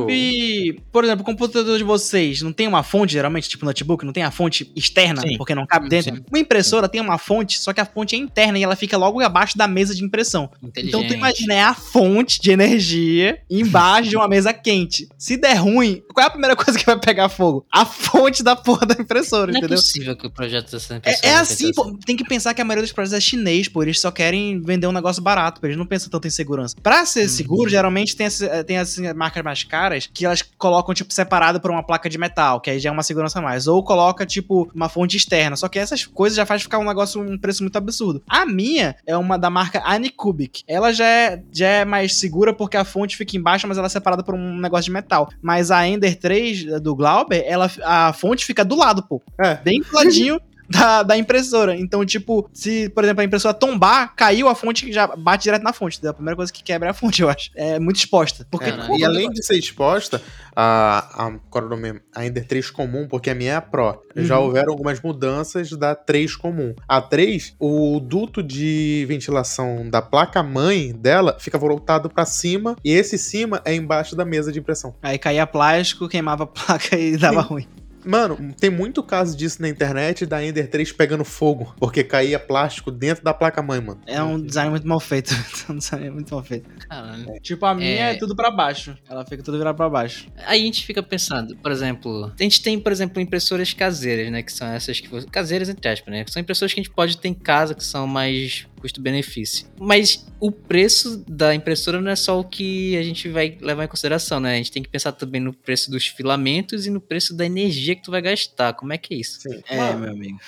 S2: sabe, por exemplo, o computador de vocês não tem uma fonte, geralmente, tipo notebook, não tem a fonte externa,
S3: Sim.
S2: porque não cabe dentro.
S3: Sim.
S2: Uma impressora tem uma fonte, só que a fonte é interna e ela fica logo abaixo da mesa de impressão. Então tu imagina, é a fonte de energia embaixo de uma mesa quente. Se der ruim, qual é a primeira (laughs) coisa que vai pegar fogo? A fonte da porra da impressora,
S1: Não é
S2: entendeu?
S1: possível que o projeto dessa
S2: É,
S1: impressora
S2: é
S1: seja
S2: assim, pô, tem que pensar que a maioria dos projetos é chinês, pô. Eles só querem vender um negócio barato, pô, eles não pensam tanto em segurança. Pra ser seguro, geralmente tem, esse- tem as marcas mais caras que elas colocam, tipo, separado por uma placa de metal, que aí já é uma segurança a mais. Ou coloca, tipo, uma fonte externa. Só que essas coisas já faz ficar um negócio, um preço muito absurdo. A minha é uma da marca Anycubic. Ela já é, já é mais segura porque a fonte fica embaixo, mas ela é separada por um negócio de metal. Mas a Ender 3 do Glauber, ela, a fonte fica do lado, pô
S4: É.
S2: bem do ladinho (laughs) da, da impressora. Então, tipo, se, por exemplo, a impressora tombar, caiu a fonte já bate direto na fonte. A primeira coisa que quebra é a fonte, eu acho. É muito exposta. Porque,
S4: É,
S1: Caralho.
S4: e além de ser exposta, a, a, qual é o nome? a Ender 3 comum, porque a minha é a Pro, já
S2: Uhum.
S4: houveram algumas mudanças da 3 comum. A 3, o duto de ventilação da placa-mãe dela fica voltado pra cima, e esse cima é embaixo da mesa de impressão.
S2: aí caía plástico, queimava a placa (laughs) e dava (laughs) ruim.
S4: Mano, tem muito caso disso na internet da Ender 3 pegando fogo, porque caía plástico dentro da placa-mãe, mano.
S2: É um design muito mal feito. (laughs) É um design muito mal feito.
S1: Caralho.
S2: Tipo, a minha é...
S1: É.
S2: tudo pra baixo. Ela fica tudo virada pra baixo.
S1: Aí a gente fica pensando, por exemplo, a gente tem, por exemplo, impressoras caseiras, né? Que são essas que. Caseiras, entre aspas, né? São impressoras que a gente pode ter em casa, que são mais custo-benefício. Mas o preço da impressora não é só o que a gente vai levar em consideração, né? A gente tem que pensar também no preço dos filamentos e no preço da energia que tu vai gastar. Como é que é isso?
S4: Sim.
S2: É,
S4: Mano,
S2: meu amigo.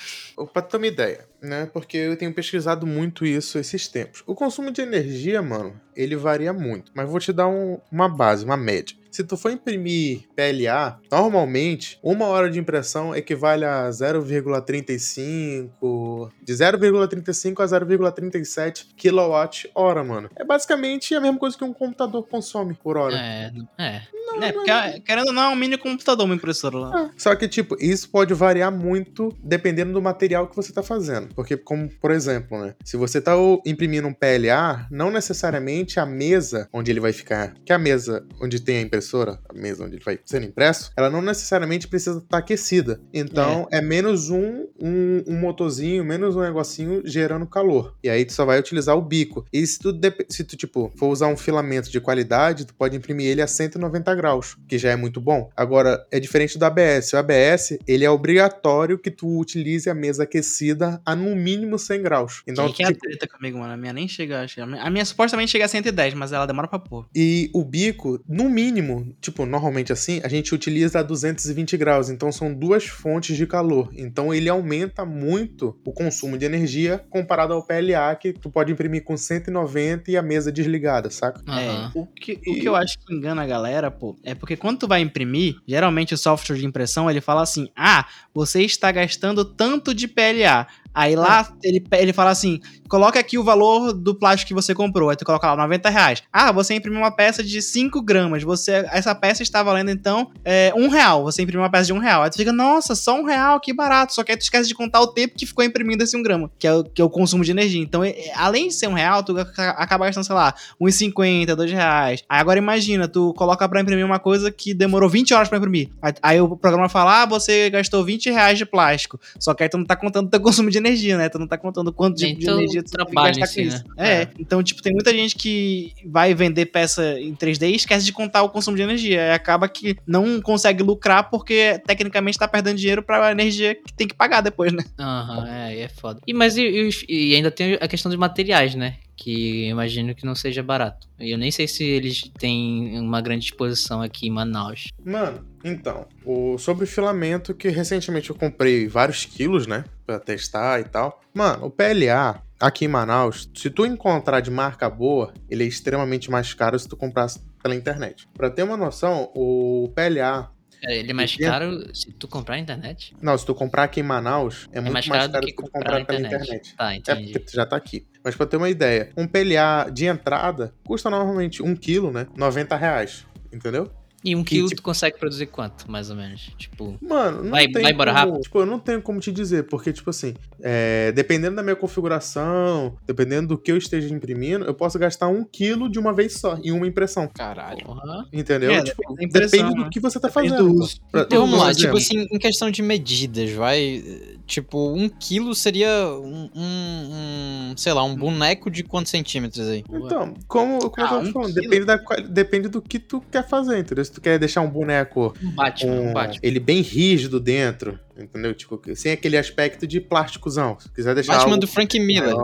S4: Pra ter uma ideia, né? Porque eu tenho pesquisado muito isso esses tempos. O consumo de energia, mano, ele varia muito. Mas vou te dar um- uma base, uma média. Se tu for imprimir PLA, normalmente, uma hora de impressão equivale a 0,35... De 0,35 a 0,37 kWh, mano. É basicamente a mesma coisa que um computador consome por hora.
S1: É, é.
S2: É, porque, querendo ou não, é um mini computador, uma impressora lá.
S4: Ah, Só que, tipo, isso pode variar muito dependendo do material que você tá fazendo. Porque, como, por exemplo, né? Se você tá imprimindo um PLA, não necessariamente a mesa onde ele vai ficar, que é a mesa onde tem a impressora, a mesa onde ele vai sendo impresso, ela não necessariamente precisa estar aquecida. Então, é, menos um, um, um motorzinho, menos um negocinho gerando calor. E aí tu só vai utilizar o bico. E se tu, se tu tipo, for usar um filamento de qualidade, tu pode imprimir ele a 190 graus, que já é muito bom. Agora, é diferente do ABS. O ABS, ele é obrigatório que tu utilize a mesa aquecida a no mínimo 100 graus. Então,
S2: Então, que é a treta comigo, mano. A minha nem chega. A minha- A minha supostamente chega a 110, mas ela demora pra pôr.
S4: E o bico, no mínimo, tipo, normalmente assim, a gente utiliza a 220 graus. Então são duas fontes de calor. Então ele aumenta muito o consumo de energia comparado ao PLA, que tu pode imprimir com 190 e a mesa desligada, saca?
S2: É, o que, o que eu acho que engana a galera, pô, é porque quando tu vai imprimir, geralmente o software de impressão, ele fala assim, ah, você está gastando tanto de PLA. Aí lá, ele, pe- ele fala assim, coloca aqui o valor do plástico que você comprou. Aí tu coloca lá, 90 reais. Ah, você imprimiu uma peça de 5 gramas. Você, essa peça está valendo, então, é, um real. Você imprimiu uma peça de um real. Aí tu fica, nossa, só um real, que barato. Só que aí tu esquece de contar o tempo que ficou imprimindo esse um grama, que é o, que é o consumo de energia. Então, além de ser um real, tu aca- acaba gastando, sei lá, 1,50, 2 reais. Aí agora imagina, tu coloca pra imprimir uma coisa que demorou 20 horas pra imprimir. Aí, aí o programa fala, ah, você gastou 20 reais de plástico. Só que aí tu não tá contando o teu (laughs) consumo de energia, né? Tu não tá contando quanto de, energia tu tem que gastar com
S1: si,
S2: isso.
S1: né?
S2: É.
S1: É.
S2: então, tipo, tem muita gente que vai vender peça em 3D e esquece de contar o consumo de energia. Aí acaba que não consegue lucrar porque tecnicamente tá perdendo dinheiro pra energia que tem que pagar depois, né?
S1: Aham, é, aí é foda. E, mas e, e e ainda tem a questão dos materiais, né? Que eu imagino que não seja barato. E eu nem sei se eles têm uma grande exposição aqui em Manaus.
S4: Mano, então, o, sobre o filamento, que recentemente eu comprei vários quilos, né? Pra testar e tal. Mano, o PLA aqui em Manaus, se tu encontrar de marca boa, ele é extremamente mais caro se tu comprasse pela internet. Pra ter uma noção, o PLA.
S1: É, Ele é mais
S4: E-
S1: caro se tu comprar na internet?
S4: Não, se tu comprar aqui em Manaus, é, muito
S1: mais
S4: mais
S1: caro
S4: caro,
S1: do que
S4: tu
S1: comprar
S4: comprar pela
S1: internet.
S4: internet.
S1: Tá,
S4: É
S1: entendi.
S4: porque tu já tá aqui. Mas pra ter uma ideia, um PLA de entrada custa normalmente um quilo, né? 90 reais. Entendeu?
S1: E um quilo
S4: tipo-
S1: tu consegue produzir quanto, mais ou menos? Tipo,
S4: Mano, não
S1: Vai-
S4: tem
S1: vai embora
S4: como,
S1: rápido?
S4: Tipo, eu não tenho como te dizer, porque, tipo assim, é, dependendo da minha configuração, dependendo do que eu esteja imprimindo, eu posso gastar um quilo de uma vez só, em uma impressão.
S3: Caralho.
S1: porra.
S4: Entendeu?
S2: É,
S4: Tipo,
S2: depende
S4: depende do que você tá
S2: Depende
S4: fazendo.
S2: do.
S4: Pra-
S3: Então vamos lá,
S4: exemplo,
S3: tipo assim, em questão de medidas, vai. Tipo, um quilo seria um, um- um, sei lá, um boneco de quantos centímetros aí?
S4: Então, como, como
S2: Ah,
S4: eu tava
S2: um
S4: falando,
S2: quilo?
S4: depende, da, depende do que tu quer fazer, entendeu? Se tu quer deixar um boneco
S1: Um Batman, um Batman.
S4: ele bem rígido dentro, entendeu? Tipo, sem aquele aspecto de plásticozão. Se quiser deixar
S3: Batman
S4: algo
S3: do Frank Miller,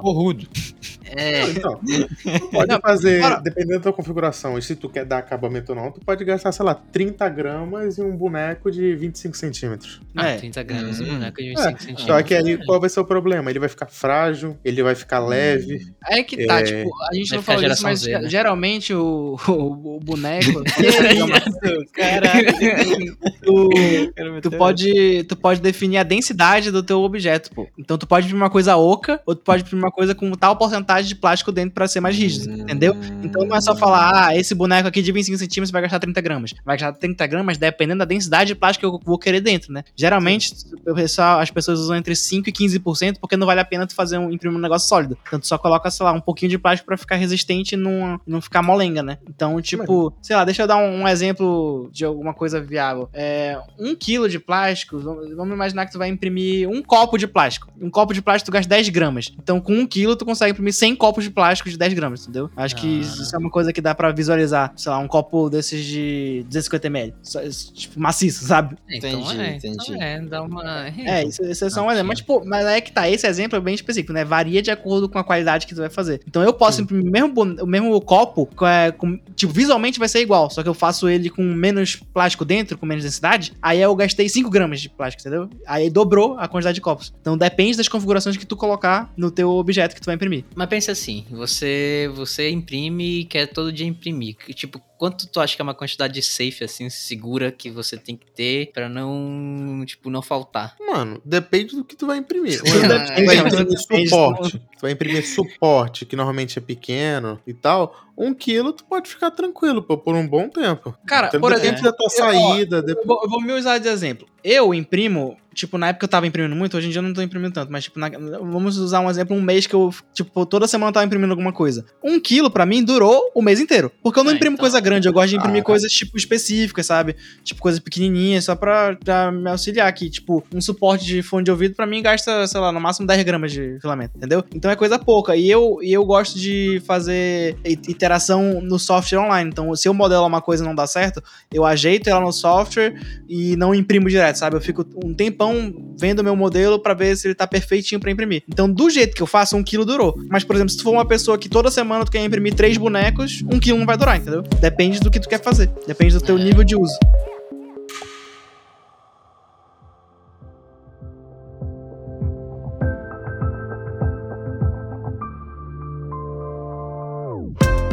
S3: porrudo.
S1: É,
S4: Então, tu (laughs) pode fazer, dependendo da tua configuração, e se tu quer dar acabamento ou não, tu pode gastar, sei lá, 30 gramas e um boneco de 25 centímetros.
S1: ah,
S2: É.
S1: 30 gramas, um
S3: Hum.
S1: boneco de
S4: É,
S1: 25 centímetros.
S4: Só que aí,
S1: É.
S4: qual vai ser o problema? Ele vai ficar frágil, ele vai ficar leve.
S2: É que tá,
S4: É.
S2: tipo, a gente
S1: Vai
S2: não falou disso, mas
S1: Z, né?
S2: geralmente o, o, o boneco. (laughs)
S3: Caralho. (laughs)
S2: tu, tu pode pode, tu pode definir a densidade do teu objeto, pô. Então tu pode imprimir uma coisa oca, ou tu pode imprimir uma coisa com tal porcentagem de plástico dentro pra ser mais rígido, entendeu? Então não é só falar, ah, esse boneco aqui de 25 centímetros vai gastar 30 gramas. Vai gastar 30 gramas dependendo da densidade de plástico que eu vou querer dentro, né? Geralmente, o pessoal, as pessoas usam entre 5 e 15% porque não vale a pena tu fazer um, imprimir um negócio sólido. Então tu só coloca, sei lá, um pouquinho de plástico pra ficar resistente e não, não ficar molenga, né? Então, tipo, sei lá, deixa eu dar um, um exemplo de alguma coisa viável. É, um quilo de plástico, vamos vamos imaginar que tu vai imprimir um copo de plástico. Um copo de plástico tu gasta 10 gramas. Então, com um quilo, tu consegue imprimir 100 copos de plástico de 10 gramas, entendeu? Acho que
S1: Ah.
S2: isso é uma coisa que dá pra visualizar. Sei lá, um copo desses de 250ml. Só- Tipo, maciço, sabe?
S1: Então
S3: Entendi,
S1: é,
S3: entendi.
S1: Então é, dá uma.
S2: É, isso, isso é só um exemplo. Mas, tipo, mas é que tá, esse exemplo é bem específico, né? Varia de acordo com a qualidade que tu vai fazer. Então eu posso imprimir o mesmo, o mesmo copo, é, com- tipo, visualmente vai ser igual, só que eu faço ele com menos plástico dentro, com menos densidade, aí eu gastei 5 gramas de plástico, entendeu? Aí dobrou a quantidade de copos. Então depende das configurações que tu colocar no teu objeto que tu vai imprimir.
S1: Mas pensa assim, você você imprime e quer todo dia imprimir. Tipo, quanto tu acha que é uma quantidade safe, assim, segura que você tem que ter pra não, tipo, não faltar?
S4: Mano, depende do que tu vai imprimir.
S2: Depende,
S4: tu vai imprimir suporte. Tu vai imprimir suporte, que normalmente é pequeno e tal. Um quilo, tu pode ficar tranquilo, pô, por um bom tempo.
S2: Cara,
S4: Então,
S2: por exemplo,
S4: da tua
S2: eu- ó,
S4: saída.
S2: Eu vou, eu vou me usar de exemplo. Eu imprimo, tipo, na época eu tava imprimindo muito, hoje em dia eu não tô imprimindo tanto, mas, tipo, na- vamos usar um exemplo, um mês que eu, tipo, toda semana eu tava imprimindo alguma coisa. Um quilo, pra mim, durou o mês inteiro. Porque eu não
S1: Ah,
S2: imprimo
S1: então-
S2: coisa grande, eu gosto de imprimir
S4: Ah.
S2: coisas, tipo, específicas, sabe? Tipo, coisas pequenininhas, só pra, pra me auxiliar aqui. Tipo, um suporte de fone de ouvido, pra mim, gasta, sei lá, no máximo 10 gramas de filamento, entendeu? Então é coisa pouca. E eu, e eu gosto de fazer iteração no software online. Então, se eu modelo uma coisa e não dá certo, eu ajeito ela no software e não imprimo direto, sabe? Eu fico um tempão vendo meu modelo pra ver se ele tá perfeitinho pra imprimir. Então, do jeito que eu faço, um quilo durou. Mas, por exemplo, se tu for uma pessoa que toda semana tu quer imprimir três bonecos, um quilo não vai durar, entendeu? Depende do que tu quer fazer. Depende do teu
S1: É.
S2: nível de uso.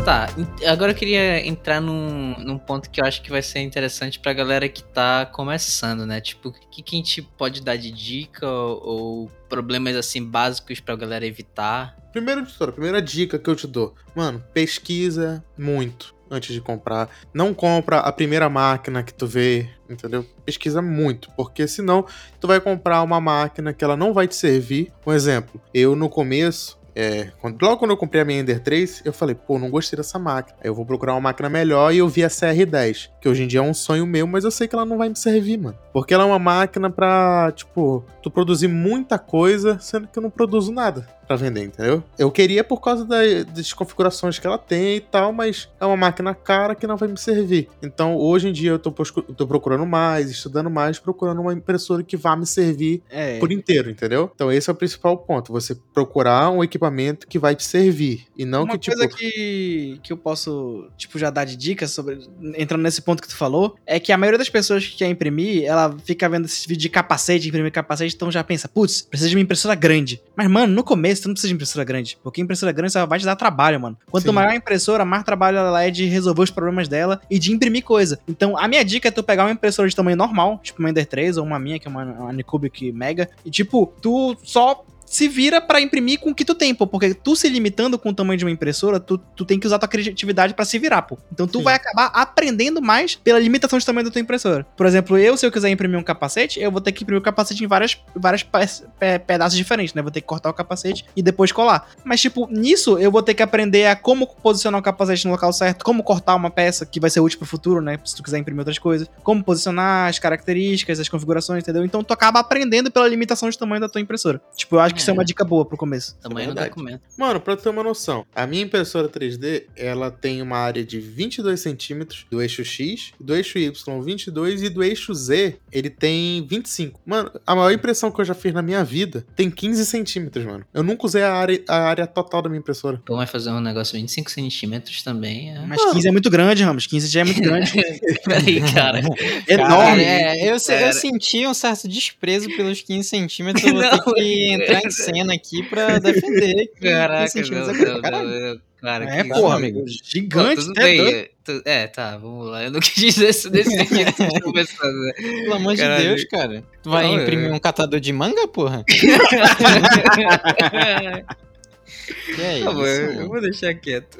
S1: Tá, agora eu queria entrar num, num ponto que eu acho que vai ser interessante pra galera que tá começando, né? Tipo, o que, que a gente pode dar de dica ou, ou problemas assim básicos pra galera evitar?
S4: Primeiro de tudo, a primeira dica que eu te dou, mano, pesquisa muito antes de comprar. Não compra a primeira máquina que tu vê, entendeu? Pesquisa muito, porque senão tu vai comprar uma máquina que ela não vai te servir. Um exemplo, eu no começo, é, quando- logo quando eu comprei a minha Ender 3, eu falei, pô, não gostei dessa máquina. Aí eu vou procurar uma máquina melhor e eu vi a CR10, que hoje em dia é um sonho meu, mas eu sei que ela não vai me servir, mano. Porque ela é uma máquina pra, tipo, tu produzir muita coisa, sendo que eu não produzo nada pra vender, entendeu? Eu queria por causa da- das configurações que ela tem e tal, mas é uma máquina cara que não vai me servir. Então, hoje em dia eu tô, tô procurando mais, estudando mais, procurando uma impressora que vá me servir
S2: É.
S4: por inteiro, entendeu? Então esse é o principal ponto, você procurar um equipamento que vai te servir e não
S2: Uma
S4: que tipo
S2: coisa que, que eu posso, tipo, já dar de dicas sobre. Entrando nesse ponto que tu falou, é que a maioria das pessoas que quer imprimir, ela fica vendo esse vídeo de capacete, imprimir capacete, então já pensa, putz, precisa de uma impressora grande. Mas, mano, no começo tu não precisa de impressora grande. Porque impressora grande só vai te dar trabalho, mano. Quanto
S4: Sim.
S2: maior a impressora, mais trabalho ela é de resolver os problemas dela e de imprimir coisa. Então, a minha dica é tu pegar uma impressora de tamanho normal, tipo uma Ender 3 ou uma minha, que é uma, uma Anycubic Mega, e tipo, tu só se vira pra imprimir com o que tu tem, pô. Porque tu se limitando com o tamanho de uma impressora, tu, tu tem que usar tua criatividade pra se virar, pô. Então tu
S4: Sim.
S2: vai acabar aprendendo mais pela limitação de tamanho da tua impressora. Por exemplo, eu, se eu quiser imprimir um capacete, eu vou ter que imprimir o capacete em várias, várias pe- pedaços diferentes, né? Vou ter que cortar o capacete e depois colar. Mas, tipo, nisso eu vou ter que aprender a como posicionar o capacete no local certo, como cortar uma peça que vai ser útil pro futuro, né? Se tu quiser imprimir outras coisas. Como posicionar as características, as configurações, entendeu? Então tu acaba aprendendo pela limitação de tamanho da tua impressora. Tipo, eu acho que isso é
S1: É.
S2: uma dica boa pro começo.
S1: Tamanho do
S4: verdade.
S1: documento.
S4: Mano, pra ter uma noção, a minha impressora 3D, ela tem uma área de 22 centímetros do eixo X, do eixo Y 22 e do eixo Z ele tem 25. Mano, a maior impressão que eu já fiz na minha vida tem 15 centímetros, mano. Eu nunca usei a área, a área total da minha impressora.
S1: Pô, vai fazer um negócio de 25 centímetros também. É...
S2: Mas 15 é muito grande, Ramos. 15 já é muito grande. (laughs)
S1: Peraí, (laughs) cara.
S2: Enorme.
S3: É, eu, eu senti um certo desprezo pelos 15 centímetros. Eu vou (laughs)
S1: Não,
S3: ter que entrar em cena aqui pra defender. (laughs) que 15
S1: Caraca,
S3: é
S1: cara.
S2: É,
S1: que
S2: porra, amigo. Gigante,
S1: tudo
S2: é
S1: bem. tu- É, tá, vamos lá. Eu não quis dizer isso desse (laughs) conversando, né?
S3: Pelo amor de. Deus, cara. Tu vai
S1: Não,
S3: imprimir
S1: é.
S3: um catador de manga, porra? (laughs) Que é
S1: Tá
S3: isso,
S1: bom, eu, eu vou deixar quieto.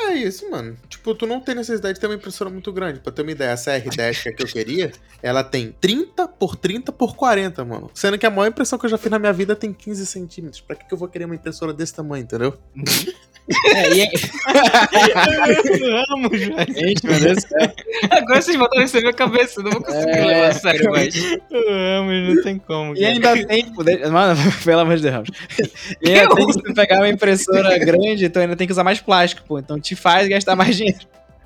S4: É isso, mano. Tipo, tu não tem necessidade de ter uma impressora muito grande. Pra ter uma ideia, essa R10 que é que eu queria, ela tem 30 por 30 por 40, mano. Sendo que a maior impressão que eu já fiz na minha vida tem 15 centímetros. Pra que, que eu vou querer uma impressora desse tamanho, entendeu?
S2: É, e é...
S3: Vamos, velho.
S2: Gente, meu Deus do céu.
S1: Agora vocês isso na minha cabeça, eu não vou conseguir
S2: É.
S1: levar a sério mais.
S3: Vamos, não tem como.
S2: E ainda tem. Mano, (laughs) pelo amor de Deus. E ainda tem que pegar uma impressora (laughs) grande, então ainda tem que usar mais plástico, pô. Então te faz gastar mais dinheiro.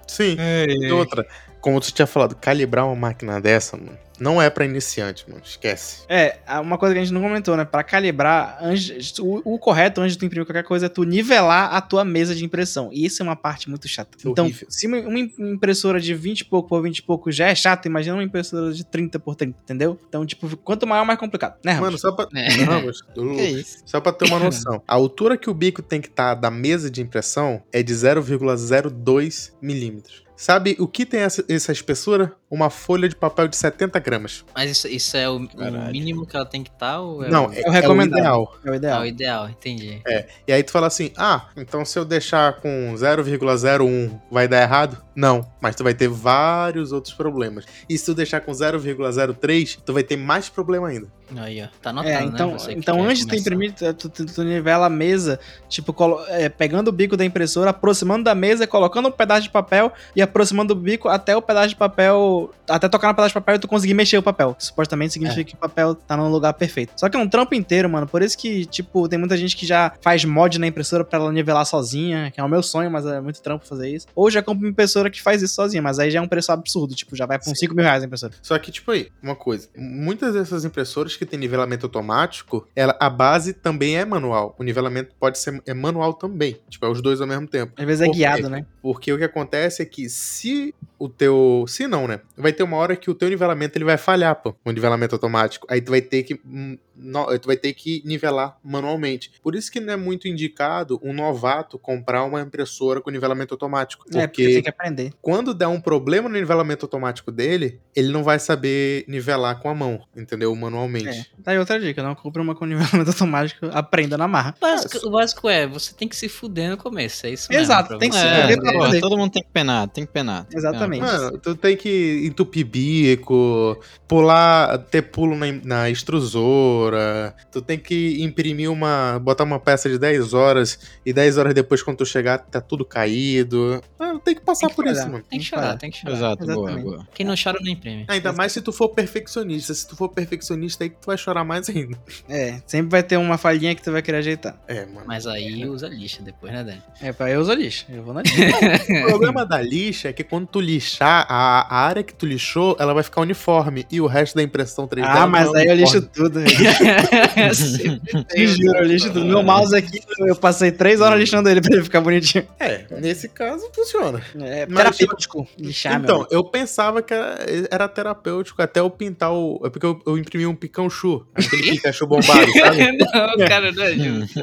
S4: Sim. E outra, como tu tinha falado, calibrar uma máquina dessa, mano, não é pra iniciante, mano. Esquece.
S2: É, uma coisa que a gente não comentou, né? Pra calibrar, antes, o, o correto antes de tu imprimir qualquer coisa é tu nivelar a tua mesa de impressão. E isso é uma parte muito chata.
S4: É
S2: então,
S4: horrível.
S2: se uma, uma impressora de 20 e pouco por 20 e pouco já é chata, imagina uma impressora de 30 por 30, entendeu? Então, tipo, quanto maior, mais complicado, né, Ramos?
S4: Mano, só pra.
S1: É.
S4: Ramos, do- (laughs)
S3: Que isso?
S4: Só pra ter uma (laughs) noção. A altura que o bico tem que estar da mesa de impressão é de 0,02 milímetros. Sabe o que tem essa, essa espessura? Uma folha de papel de 70 gramas.
S1: Mas isso, isso é o, o mínimo que ela tem que estar ou é
S4: Não,
S1: o,
S4: é,
S2: é o
S4: é
S2: recomendado. É o
S1: é
S2: ideal.
S1: o ideal? Entendi.
S4: E aí tu fala assim, ah, então se eu deixar com 0,01 vai dar errado? Não, mas tu vai ter vários outros problemas. E se tu deixar com 0,03, tu vai ter mais problema ainda.
S1: Aí, ó. Tá anotando,
S2: É, então,
S1: né? Você
S2: então antes de imprimir, tu, tu, tu nivela a mesa, tipo, colo- é, pegando o bico da impressora, aproximando da mesa, colocando um pedaço de papel e aproximando o bico até o pedaço de papel, até tocar no pedaço de papel e tu conseguir mexer o papel. Supostamente significa que o papel tá no lugar perfeito. Só que é um trampo inteiro, mano. Por isso que, tipo, tem muita gente que já faz mod na impressora pra ela nivelar sozinha, que é o meu sonho, mas é muito trampo fazer isso. Ou já compra uma impressora que faz isso sozinha, mas aí já é um preço absurdo, tipo, já vai uns 5 mil reais a impressora.
S4: Só que, tipo aí, uma coisa. Muitas dessas impressoras que tem nivelamento automático, ela, a base também é manual. O nivelamento pode ser é manual também. Tipo, é os dois ao mesmo tempo.
S2: Às vezes é guiado, né?
S4: Porque o que acontece é que se o teu. Se não, né? Vai ter uma hora que o teu nivelamento ele vai falhar, pô. O nivelamento automático. Aí tu vai ter que. hum, no- tu vai ter que nivelar manualmente. Por isso que não é muito indicado um novato comprar uma impressora com nivelamento automático.
S2: É, porque
S4: Porque
S2: tem que aprender.
S4: quando der um problema no nivelamento automático dele, ele não vai saber nivelar com a mão, entendeu? Manualmente.
S2: É. Tá aí outra dica, não compre uma com (laughs) nivelamento automático, aprenda na marra.
S1: O básico, o básico é, você tem que se fuder no começo, é isso mesmo.
S2: Exato, tem que se
S3: É,
S2: fuder pra
S3: porra,
S2: poder.
S3: todo mundo tem que penar, tem que penar. tem que
S2: Exatamente.
S4: Mano, tu tem que entupir bico, pular, ter pulo na, na extrusora, tu tem que imprimir uma, botar uma peça de 10 horas e 10 horas depois quando tu chegar tá tudo caído. Ah, tem que passar
S2: Tem que
S4: por isso,
S2: falhar.
S4: mano.
S1: Tem que chorar, tem que chorar.
S3: Exato, boa,
S2: Exatamente.
S3: boa.
S1: Quem não chora não imprime.
S4: Ainda mais se tu for perfeccionista. Se tu for perfeccionista aí tu vai chorar mais ainda.
S2: É, sempre vai ter uma falhinha que tu vai querer ajeitar.
S4: É, mano.
S1: Mas aí usa lixa depois, né, Dani?
S2: É, pra eu uso lixo. Eu vou na (laughs) lixa.
S4: O problema da lixa é que quando tu lixar, a, a área que tu lixou, ela vai ficar uniforme. E o resto da impressão 3D.
S2: ah,
S4: ela
S2: mas
S4: não é
S2: aí eu lixo tudo. (laughs) Te juro, eu lixo tudo. Meu mouse aqui, eu passei três horas lixando ele pra ele ficar bonitinho.
S4: É, nesse caso funciona.
S2: É
S4: Mas,
S2: terapêutico. Lixar,
S4: então,
S2: meu.
S4: eu pensava que era, era terapêutico até eu pintar o. É porque eu, eu imprimi um Pikachu. Aquele Pikachu bombado, (laughs) sabe?
S1: não, cara, não é justo.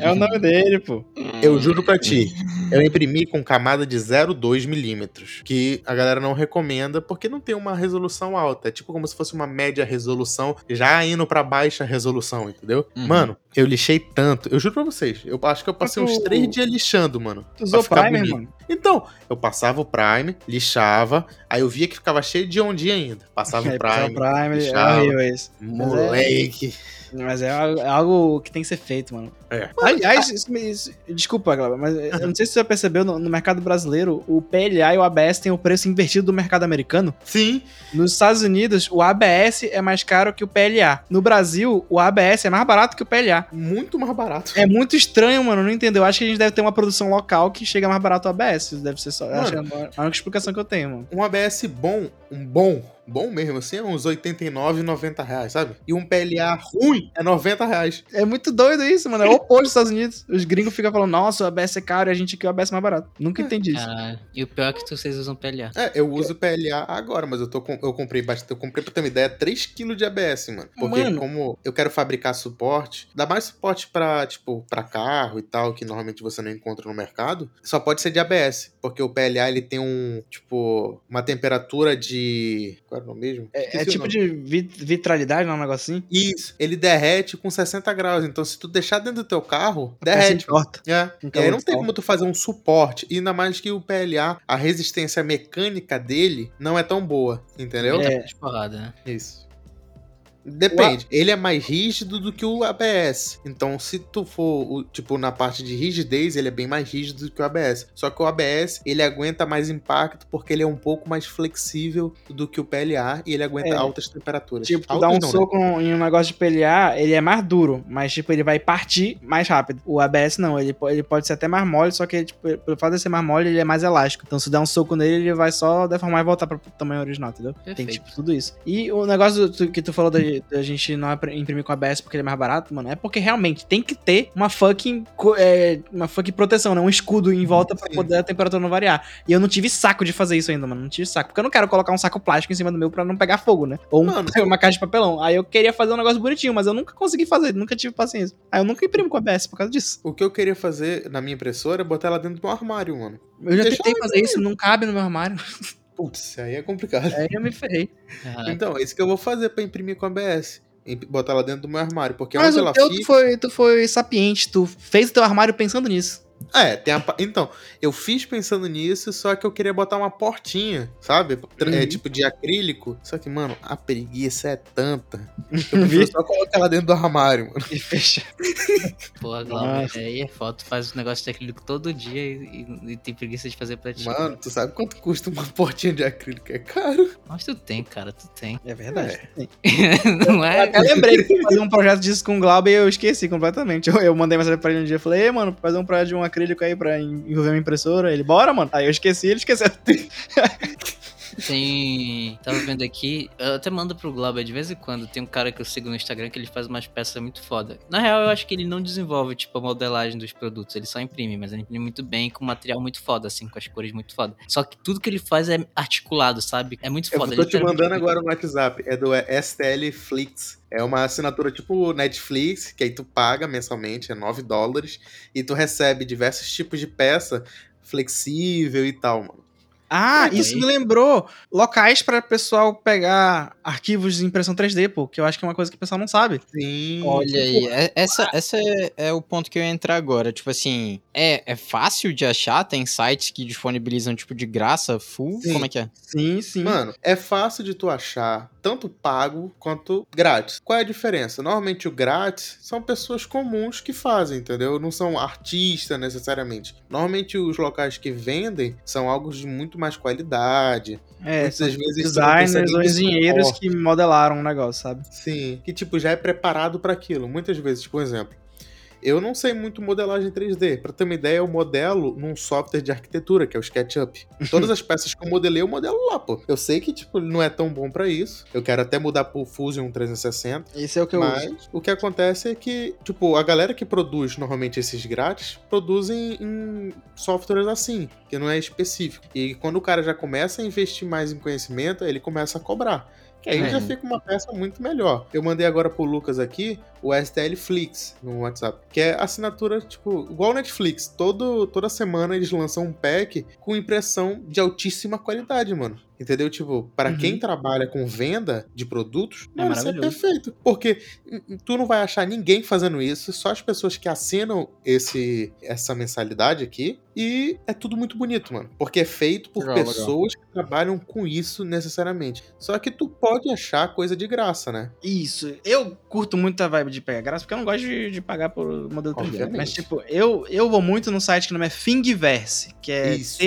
S2: É o nome dele, pô.
S4: Eu juro pra ti, eu imprimi com camada de 0,2 milímetros, que a galera não recomenda porque não tem uma resolução alta. É tipo como se fosse uma média resolução, já indo pra baixa resolução, entendeu?
S3: Uhum.
S4: Mano, eu lixei tanto. Eu juro pra vocês, eu acho que eu passei
S2: Mas
S4: uns
S2: tu-
S4: três dias lixando, mano.
S2: Tu usou
S4: pra ficar
S2: primer,
S4: bonito.
S2: mano?
S4: Então, eu passava o Prime, lixava, aí eu via que ficava cheio de ondinha ainda. Passava o (laughs)
S2: É,
S4: Prime,
S2: o Prime, é
S4: lixava.
S2: horrível isso.
S4: moleque.
S2: Mas é algo, é algo que tem que ser feito, mano.
S4: É.
S2: Aliás, isso me- isso- desculpa, Glauber, mas eu não sei se você já percebeu, no, no mercado brasileiro, o PLA e o ABS têm o preço invertido do mercado americano.
S4: Sim,
S2: Nos Estados Unidos, o ABS é mais caro que o PLA. No Brasil, o ABS é mais barato que o PLA.
S4: muito mais barato.
S2: É muito estranho, mano, não entendeu? Acho que a gente deve ter uma produção local que chega mais barato o ABS. Deve ser só. Acho que é a única explicação que eu tenho, mano.
S4: Um ABS bom, um bom, bom mesmo, assim, é uns 89, 90 reais, sabe? E um PLA ruim é 90 reais.
S2: É muito doido isso, mano. É o oposto dos Estados Unidos. Os gringos ficam falando, nossa, o ABS é caro e a gente quer o ABS mais barato. Nunca entendi isso.
S1: Caralho. E o pior é que vocês usam PLA.
S4: É, eu uso PLA agora, mas eu, tô com- eu comprei bastante. Eu comprei, pra ter uma ideia, 3kg de ABS, mano. Porque
S2: Mano.
S4: como eu quero fabricar suporte, dá mais suporte pra, tipo, pra carro e tal, que normalmente você não encontra no mercado, só pode ser de ABS. Porque o PLA, ele tem um, tipo, uma temperatura de... É o mesmo?
S2: É, é tipo de vi- vitralidade, não é um negócio assim?
S4: Isso, ele derrete com 60 graus. Então, se tu deixar dentro do teu carro,
S2: A
S4: derrete.
S2: entorta.
S4: É, e aí não tem como tu fazer um suporte. E ainda mais que o PLA, a resistência mecânica dele não é tão boa, entendeu?
S2: É.
S1: De porrada, né?
S4: Isso. Depende. Ele é mais rígido do que o ABS. Então, se tu for, o- tipo, na parte de rigidez, ele é bem mais rígido do que o ABS. Só que o ABS, ele aguenta mais impacto porque ele é um pouco mais flexível do que o PLA e ele aguenta
S2: É.
S4: altas temperaturas.
S2: Tipo,
S4: Altas
S2: dá um
S4: não, né?
S2: soco em um negócio de PLA, ele é mais duro, mas, tipo, ele vai partir mais rápido. O ABS não, ele, ele pode ser até mais mole, só que, tipo, pelo fato de ser mais mole, ele é mais elástico. Então, se der um soco nele, ele vai só deformar e voltar pro tamanho original, entendeu? Tem,
S1: Perfeito.
S2: tipo, tudo isso. E o negócio que tu falou da, da gente não imprimir com ABS porque ele é mais barato, mano, é porque realmente tem que ter uma fucking, é, uma fucking proteção, né? Um escudo em volta pra
S4: Sim.
S2: poder a temperatura não variar. E eu não tive saco de fazer isso ainda, mano. Não tive saco. Porque eu não quero colocar um saco plástico em cima do meu pra não pegar fogo, né? Ou um-
S4: Mano. (laughs)
S2: uma caixa de papelão. Aí eu queria fazer um negócio bonitinho, mas eu nunca consegui fazer, nunca tive paciência. Aí eu nunca imprimo com ABS por causa disso.
S4: O que eu queria fazer na minha impressora é botar ela dentro do meu armário, mano.
S2: Eu já
S4: Deixa
S2: tentei fazer isso, não cabe no meu armário. (laughs)
S4: Putz, aí é complicado.
S2: Aí eu me ferrei.
S1: Ah,
S4: Então, é isso que eu vou fazer pra imprimir com ABS. Imp- Botar ela dentro do meu armário. Porque
S2: mas
S4: onde
S2: o
S4: ela
S2: teu,
S4: fica.
S2: tu foi, tu foi sapiente, tu fez o teu armário pensando nisso.
S4: É, tem a... Então, eu fiz pensando nisso, só que eu queria botar uma portinha, sabe? É
S2: Uhum.
S4: tipo de acrílico. Só que, mano, a preguiça é tanta. (laughs) Eu prefiro só colocar ela dentro do armário, mano.
S2: E fecha.
S1: porra, Glauber. Aí é foda. Tu faz o negócio de acrílico todo dia e, e- e tem preguiça de fazer pra ti.
S4: Mano, tu sabe quanto custa uma (laughs) portinha de acrílico? É caro.
S1: Mas tu tem, cara, tu tem.
S2: É verdade. (laughs)
S1: Não
S2: Eu
S1: é?
S2: até lembrei que ia fazer um projeto disso com o Glauber e eu esqueci completamente. Eu, eu mandei mensagem pra ele um dia e falei, ei, mano, fazer um projeto de um acrílico aí pra en- envolver uma impressora. Ele, bora, mano. Aí eu esqueci, ele esqueceu. (laughs)
S1: Tem. Tava vendo aqui. Eu até mando pro Glauber de vez em quando. Tem um cara que eu sigo no Instagram que ele faz umas peças muito foda. Na real, eu acho que ele não desenvolve, tipo, a modelagem dos produtos. Ele só imprime, mas ele imprime muito bem, com material muito foda, assim, com as cores muito foda. Só que tudo que ele faz é articulado, sabe? É muito
S4: Eu
S1: foda.
S4: tô te mandando agora no WhatsApp. É do STL Flix. É uma assinatura tipo Netflix, que aí tu paga mensalmente, é 9 dólares, e tu recebe diversos tipos de peça flexível e tal, mano.
S2: Ah, isso me lembrou locais pra pessoal pegar arquivos de impressão 3D, pô, que eu acho que é uma coisa que o pessoal não sabe.
S4: Sim.
S3: Olha aí, é- essa, essa é, é o ponto que eu ia entrar agora. Tipo assim, é, é fácil de achar? Tem sites que disponibilizam, tipo, de graça, full?
S4: Sim.
S3: Como é que é?
S2: Sim, sim.
S4: Mano, é fácil de tu achar, tanto pago quanto grátis. Qual é a diferença? Normalmente o grátis são pessoas comuns que fazem, entendeu? Não são artistas necessariamente. Normalmente os locais que vendem são algo de muito mais qualidade.
S2: é,
S4: muitas vezes
S2: designers ou engenheiros que modelaram um negócio, sabe?
S4: Sim, que tipo já é preparado para aquilo. Muitas vezes, um exemplo. Eu não sei muito modelagem 3D. Pra ter uma ideia, eu modelo num software de arquitetura, que é o SketchUp. Todas as (laughs) peças que eu modelei, eu modelo lá, pô. Eu sei que, tipo, não é tão bom pra isso. Eu quero até mudar pro Fusion 360.
S2: Esse é o que eu uso.
S4: Mas o que acontece é que, tipo, a galera que produz normalmente esses grátis, produzem em softwares assim, que não é específico. E quando o cara já começa a investir mais em conhecimento, ele começa a cobrar. Que aí
S3: É.
S4: já fica uma peça muito melhor. Eu mandei agora pro Lucas aqui o STL Flix no WhatsApp, que é assinatura, tipo, igual Netflix. Todo, toda semana eles lançam um pack com impressão de altíssima qualidade, mano. Entendeu? Tipo, para
S2: Uhum.
S4: quem trabalha com venda de produtos,
S2: É
S4: mano, isso é perfeito. Porque tu não vai achar ninguém fazendo isso, só as pessoas que assinam esse, essa mensalidade aqui. E é tudo muito bonito, mano. Porque é feito por
S3: Legal, legal.
S4: pessoas que trabalham com isso necessariamente. Só que tu pode achar coisa de graça, né?
S2: Isso. Eu curto muito a vibe de pegar graça, porque eu não gosto de, de pagar por modelo 3D.
S4: Obviamente.
S2: Mas, tipo, eu, eu vou muito no site que o nome é Thingiverse, que é
S4: Isso.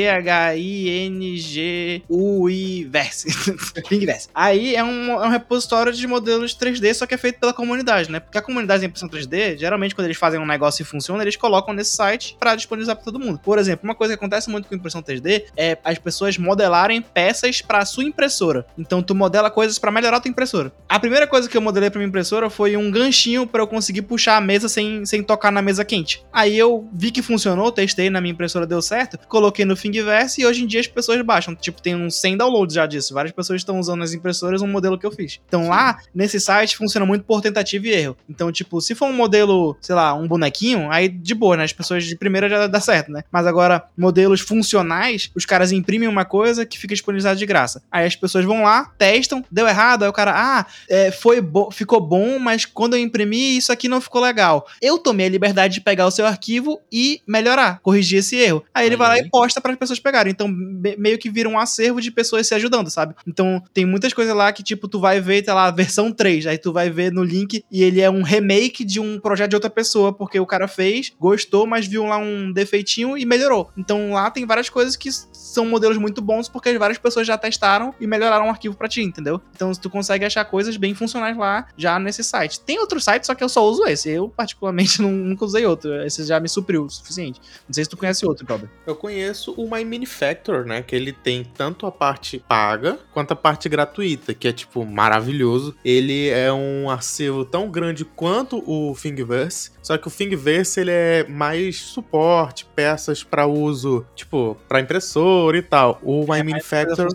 S2: Thingiverse. (laughs) Aí é um, é um repositório de modelos 3D, só que é feito pela comunidade, né? Porque a comunidade de impressão 3D, geralmente quando eles fazem um negócio e funciona, eles colocam nesse site pra disponibilizar pra todo mundo. Por exemplo, uma coisa que acontece muito com impressão 3D é as pessoas modelarem peças para sua impressora. Então tu modela coisas para melhorar a tua impressora. A primeira coisa que eu modelei para minha impressora foi um ganchinho para eu conseguir puxar a mesa sem, sem tocar na mesa quente. Aí eu vi que funcionou, testei na minha impressora, deu certo, coloquei no Thingiverse e hoje em dia as pessoas baixam. Tipo, tem uns 100 downloads já disso. Várias pessoas estão usando nas impressoras um modelo que eu fiz. Então lá, nesse site, funciona muito por tentativa e erro. Então, tipo, se for um modelo, sei lá, um bonequinho, aí de boa, né? As pessoas de primeira já dá certo, né? Mas agora, modelos funcionais, os caras imprimem uma coisa que fica disponibilizada de graça. Aí as pessoas vão lá, testam, deu errado, aí o cara, ah, é, foi bo ficou bom, mas quando eu imprimi, isso aqui não ficou legal. Eu tomei a liberdade de pegar o seu arquivo e melhorar, corrigir esse erro. Aí ele vai lá e posta para as pessoas pegarem. Então, meio que vira um acervo de pessoas se ajudando, sabe? Então, tem muitas coisas lá que, tipo, tu vai ver, tá lá, versão 3, aí tu vai ver no link e ele é um remake de um projeto de outra pessoa, porque o cara fez, gostou, mas viu lá um defeitinho e melhorou. Então, lá tem várias coisas que são modelos muito bons porque várias pessoas já testaram e melhoraram o arquivo para ti, entendeu? Então, tu consegue achar coisas bem funcionais lá já nesse site. Tem outro site, só que eu só uso esse. Eu, particularmente, (laughs) nunca usei outro. Esse já me supriu o suficiente. Não sei se tu conhece outro, Robert.
S4: Eu conheço o My Manufacturer, né? Que ele tem tanto a parte paga quanto a parte gratuita, que é, tipo, maravilhoso. Ele é um acervo tão grande quanto o Thingiverse, só que o Thingiverse, ele é mais suporte, peças para uso, tipo, para impressora e tal. O My
S2: É
S4: Manufacturer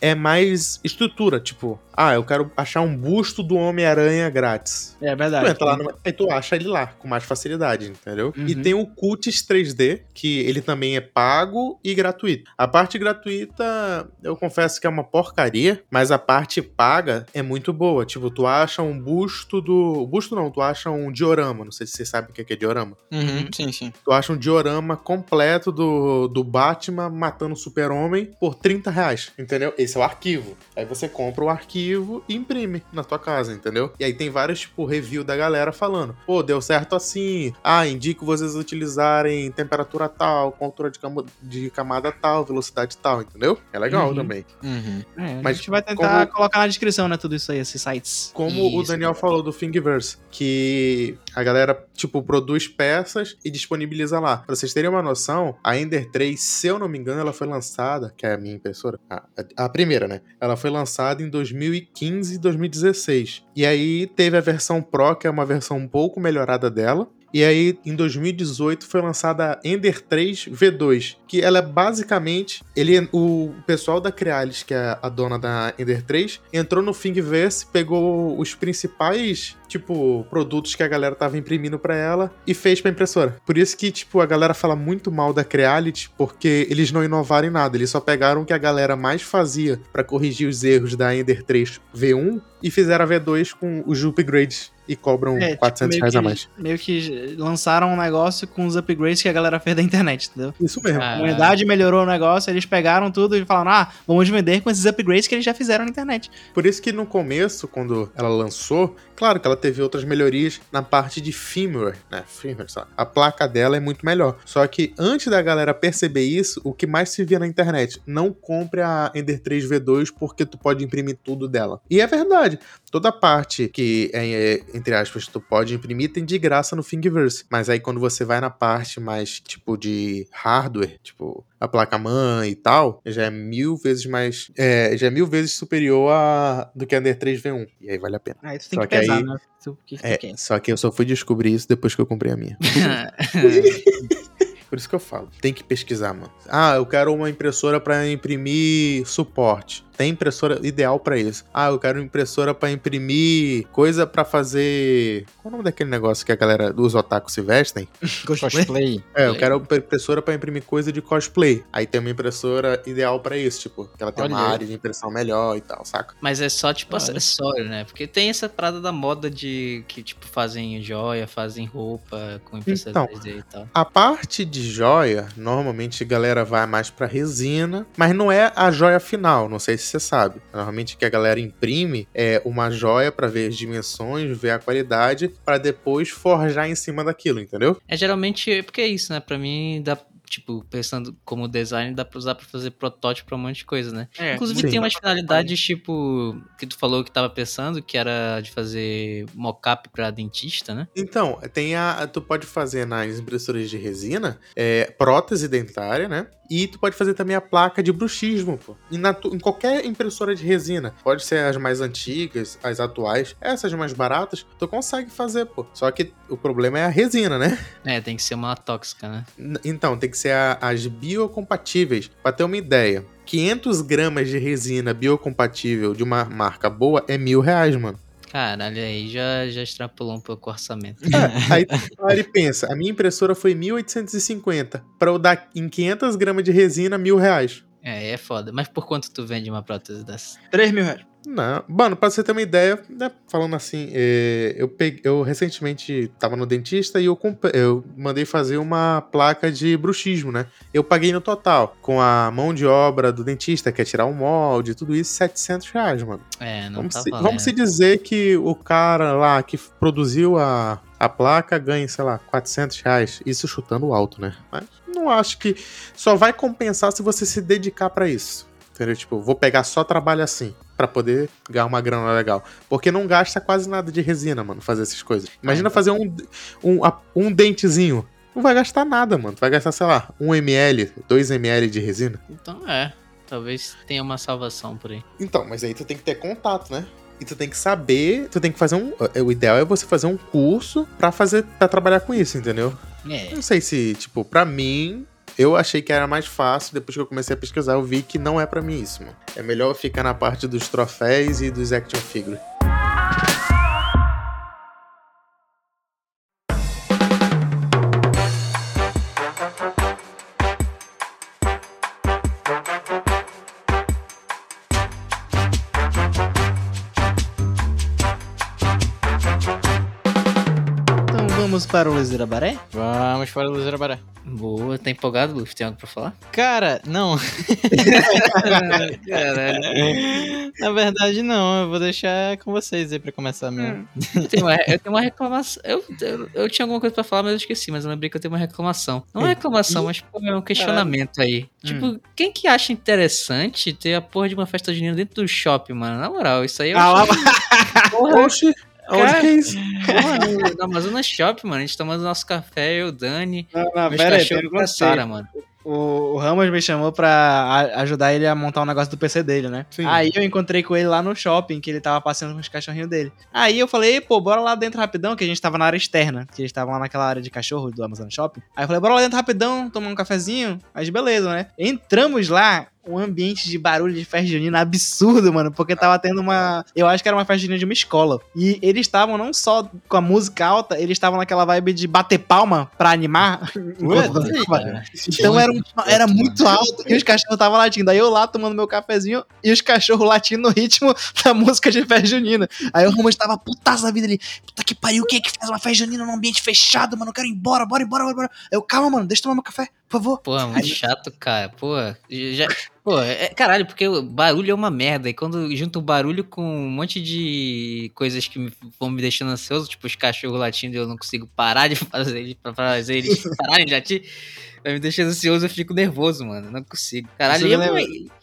S4: é mais estrutura, tipo, ah, eu quero achar um busto do Homem-Aranha grátis.
S2: É
S4: Tu
S2: verdade.
S4: entra lá no... Aí tu acha ele lá, com mais facilidade, entendeu? E
S2: Uhum.
S4: tem o Cutis 3D, que ele também é pago e gratuito. A parte gratuita, eu confesso que é uma porcaria, mas a parte paga é muito boa. Tipo, tu acha um busto do. Busto não, tu acha um diorama. Não sei se você sabe o que é diorama.
S3: Uhum, sim, sim.
S4: Tu acha um diorama completo do, do Batman matando o Super-Homem por 30 reais, entendeu? Esse é o arquivo. Aí você compra o arquivo e imprime na tua casa, entendeu? E aí tem vários, tipo, review da galera falando, pô, deu certo assim, ah, indico vocês utilizarem temperatura tal, altura de, cama- de camada tal, velocidade tal, entendeu? É legal
S2: Uhum.
S4: também.
S3: Uhum.
S2: É, a
S4: Mas
S2: gente vai tentar
S4: como-
S2: colocar na descrição, né, tudo isso aí, esses sites.
S4: Como o
S3: Isso,
S4: Daniel falou do Thingiverse, que a galera, tipo, produz peças e disponibiliza lá. Pra vocês terem uma noção, a Ender 3, se eu não me engano, ela foi lançada, que é a minha impressora, a, a primeira, né? Ela foi lançada em 2015 e 2016. E aí teve a versão Pro, que é uma versão um pouco melhorada dela. E aí, em 2018, foi lançada a Ender 3 V2, que ela é basicamente. Ele, o pessoal da Crealis, que é a dona da Ender 3, entrou no Thingiverse, pegou os principais, tipo, produtos que a galera tava imprimindo pra ela e fez pra impressora. Por isso que, tipo, a galera fala muito mal da Creality, porque eles não inovaram em nada. Eles só pegaram o que a galera mais fazia pra corrigir os erros da Ender 3 V1 e fizeram a V2 com os upgrades e cobram
S2: É, tipo,
S4: 400
S2: meio
S4: reais
S2: que-
S4: a mais.
S2: Meio que lançaram um negócio com os upgrades que a galera fez da internet, entendeu?
S4: Isso mesmo.
S2: A
S1: Ah.
S2: comunidade melhorou o negócio, eles pegaram tudo e falaram: ah, vamos vender com esses upgrades que eles já fizeram na internet.
S4: Por isso que no começo, quando ela lançou, claro que ela teve outras melhorias na parte de firmware, né? Firmware, só. A placa dela é muito melhor. Só que antes da galera perceber isso, o que mais se via na internet, não compre a Ender 3 V2 porque tu pode imprimir tudo dela. E é verdade. Toda parte que é, é, entre aspas, tu pode imprimir tem de graça no Thingiverse. Mas aí quando você vai na parte mais, tipo, de hardware, tipo, a placa-mãe e tal, já é mil vezes mais. É, já é mil vezes superior a, do que a Ender 3 V1. E aí vale a pena.
S2: Aí tu tem
S4: Só
S2: que
S4: que
S2: pesar,
S4: aí-
S2: né? Que, que
S4: É, só que eu só fui descobrir isso depois que eu comprei a minha. (laughs) Por isso que eu falo. Tem que pesquisar, mano. Ah, eu quero uma impressora pra imprimir suporte. Tem impressora ideal pra isso. Ah, eu quero impressora pra imprimir coisa pra fazer. Qual é o nome daquele negócio que a galera dos otakus se vestem? (laughs)
S2: Cosplay?
S4: É, eu quero uma impressora pra imprimir coisa de cosplay. Aí tem uma impressora ideal pra isso, tipo, que ela tem uma
S3: Olha aí.
S4: área de impressão melhor e tal, saca?
S1: Mas é só, tipo,
S3: Olha.
S1: acessório, né? Porque tem essa parada da moda de que, tipo, fazem joia, fazem roupa com impressora
S4: Então.
S1: 3D e tal.
S4: A parte de joia, normalmente a galera vai mais pra resina, mas não é a joia final, não sei se você sabe. Normalmente que a galera imprime é uma joia pra ver as dimensões, ver a qualidade, pra depois forjar em cima daquilo, entendeu?
S1: É geralmente, porque é isso, né? Pra mim, dá, tipo, pensando como design, dá pra usar pra fazer protótipo pra um monte de coisa, né?
S2: É,
S1: Inclusive
S4: sim.
S1: tem umas finalidades, tipo, que tu falou que tava pensando, que era de fazer mockup pra dentista, né?
S4: Então, tem a. Tu pode fazer nas impressoras de resina é, prótese dentária, né? E tu pode fazer também a placa de bruxismo, pô. E na em qualquer impressora de resina. Pode ser as mais antigas, as atuais. Essas mais baratas, tu consegue fazer, pô. Só que o problema é a resina, né?
S1: É, tem que ser uma tóxica, né?
S4: Então, tem que ser a- as biocompatíveis. Pra ter uma ideia, 500 gramas de resina biocompatível de uma marca boa é mil reais, mano.
S1: Caralho, aí já, já extrapolou um pouco o orçamento.
S4: É, (laughs) aí, aí ele pensa, a minha impressora foi 1850. Pra eu dar em 500 gramas de resina, mil reais.
S1: É, é foda. Mas por quanto tu vende uma prótese dessa?
S2: 3 mil reais.
S4: Não, mano, pra você ter uma ideia, né, falando assim, é, eu, peguei, eu recentemente tava no dentista e eu, comp- eu mandei fazer uma placa de bruxismo, né? Eu paguei no total, com a mão de obra do dentista, que é tirar o molde, tudo isso, 700 reais, mano.
S1: É, não
S4: Vamos,
S1: tá
S4: se,
S1: valendo.
S4: vamos se dizer que o cara lá que produziu a, a placa ganha, sei lá, 400 reais. Isso chutando alto, né? Mas não acho que só vai compensar se você se dedicar pra isso. Entendeu? Tipo, vou pegar só trabalho assim, pra poder ganhar uma grana legal. Porque não gasta quase nada de resina, mano, fazer essas coisas. Imagina fazer um, um, um dentezinho. Não vai gastar nada, mano. Tu vai gastar, sei lá, 1 ml, 2 ml de resina.
S1: Então é. Talvez tenha uma salvação por aí.
S4: Então, mas aí tu tem que ter contato, né? E tu tem que saber, tu tem que fazer um. é, O ideal é você fazer um curso pra fazer para trabalhar com isso, entendeu?
S1: É.
S4: Não sei se, tipo, pra mim, eu achei que era mais fácil, depois que eu comecei a pesquisar, eu vi que não é pra mim isso, mano. É melhor ficar na parte dos troféus e dos action figures.
S2: Para o Luiz Baré?
S3: Vamos para o Luzeira Baré.
S1: Boa, tá empolgado, Luffy? Tem algo pra falar?
S3: Cara, não.
S1: Caralho. (laughs)
S3: Na verdade, não. Eu vou deixar com vocês aí pra começar mesmo.
S1: Eu tenho uma, eu tenho uma reclamação. Eu, eu, eu tinha alguma coisa pra falar, mas eu esqueci. Mas eu lembrei que eu tenho uma reclamação. Não é reclamação, mas pô, é um questionamento aí. Tipo, quem que acha interessante ter a porra de uma festa junina dentro do shopping, mano? Na moral, isso aí eu
S2: Ah, lá,
S1: Porra,
S4: Oxi, onde
S1: Cara,
S4: que é isso?
S1: porra, no Amazonas Shopping, mano. A gente tomando nosso café, eu, o Dani,
S2: não, não, pera aí, tem um
S1: Sara, mano.
S2: O, o Ramos me chamou pra ajudar ele a montar um negócio do PC dele, né?
S4: Sim.
S2: Aí eu encontrei com ele lá no shopping, que ele tava passeando com os cachorrinhos dele. Aí eu falei, pô, bora lá dentro rapidão, que a gente tava na área externa, que eles estavam lá naquela área de cachorro do Amazon Shopping. Aí eu falei, bora lá dentro rapidão, tomar um cafezinho. Mas beleza, né? Entramos lá, um ambiente de barulho de festa junina absurdo, mano, porque tava tendo uma. Eu acho que era uma festa junina de uma escola. E eles estavam não só com a música alta, eles estavam naquela vibe de bater palma pra animar.
S1: cara.
S2: então era, um- era muito alto e os cachorros estavam latindo. Aí eu lá tomando meu cafezinho e os cachorros latindo no ritmo da música de festa junina. Aí o Ramos tava putaço da vida ali. Puta que pariu, quem é que faz uma festa junina num ambiente fechado, mano? Eu quero ir embora, bora, bora, bora. bora. Eu, calma, mano, deixa eu tomar meu café, por favor.
S1: Pô, é muito chato, cara. Pô, já. Pô, é, caralho, porque o barulho é uma merda. E quando junto o barulho com um monte de coisas que me- vão me deixando ansioso, tipo os cachorros latindo e eu não consigo parar de (laughs) fazer pra fazer eles (laughs) pararem de latir, vai me deixando ansioso, eu fico nervoso, mano. Não consigo. Caralho, e é, uma,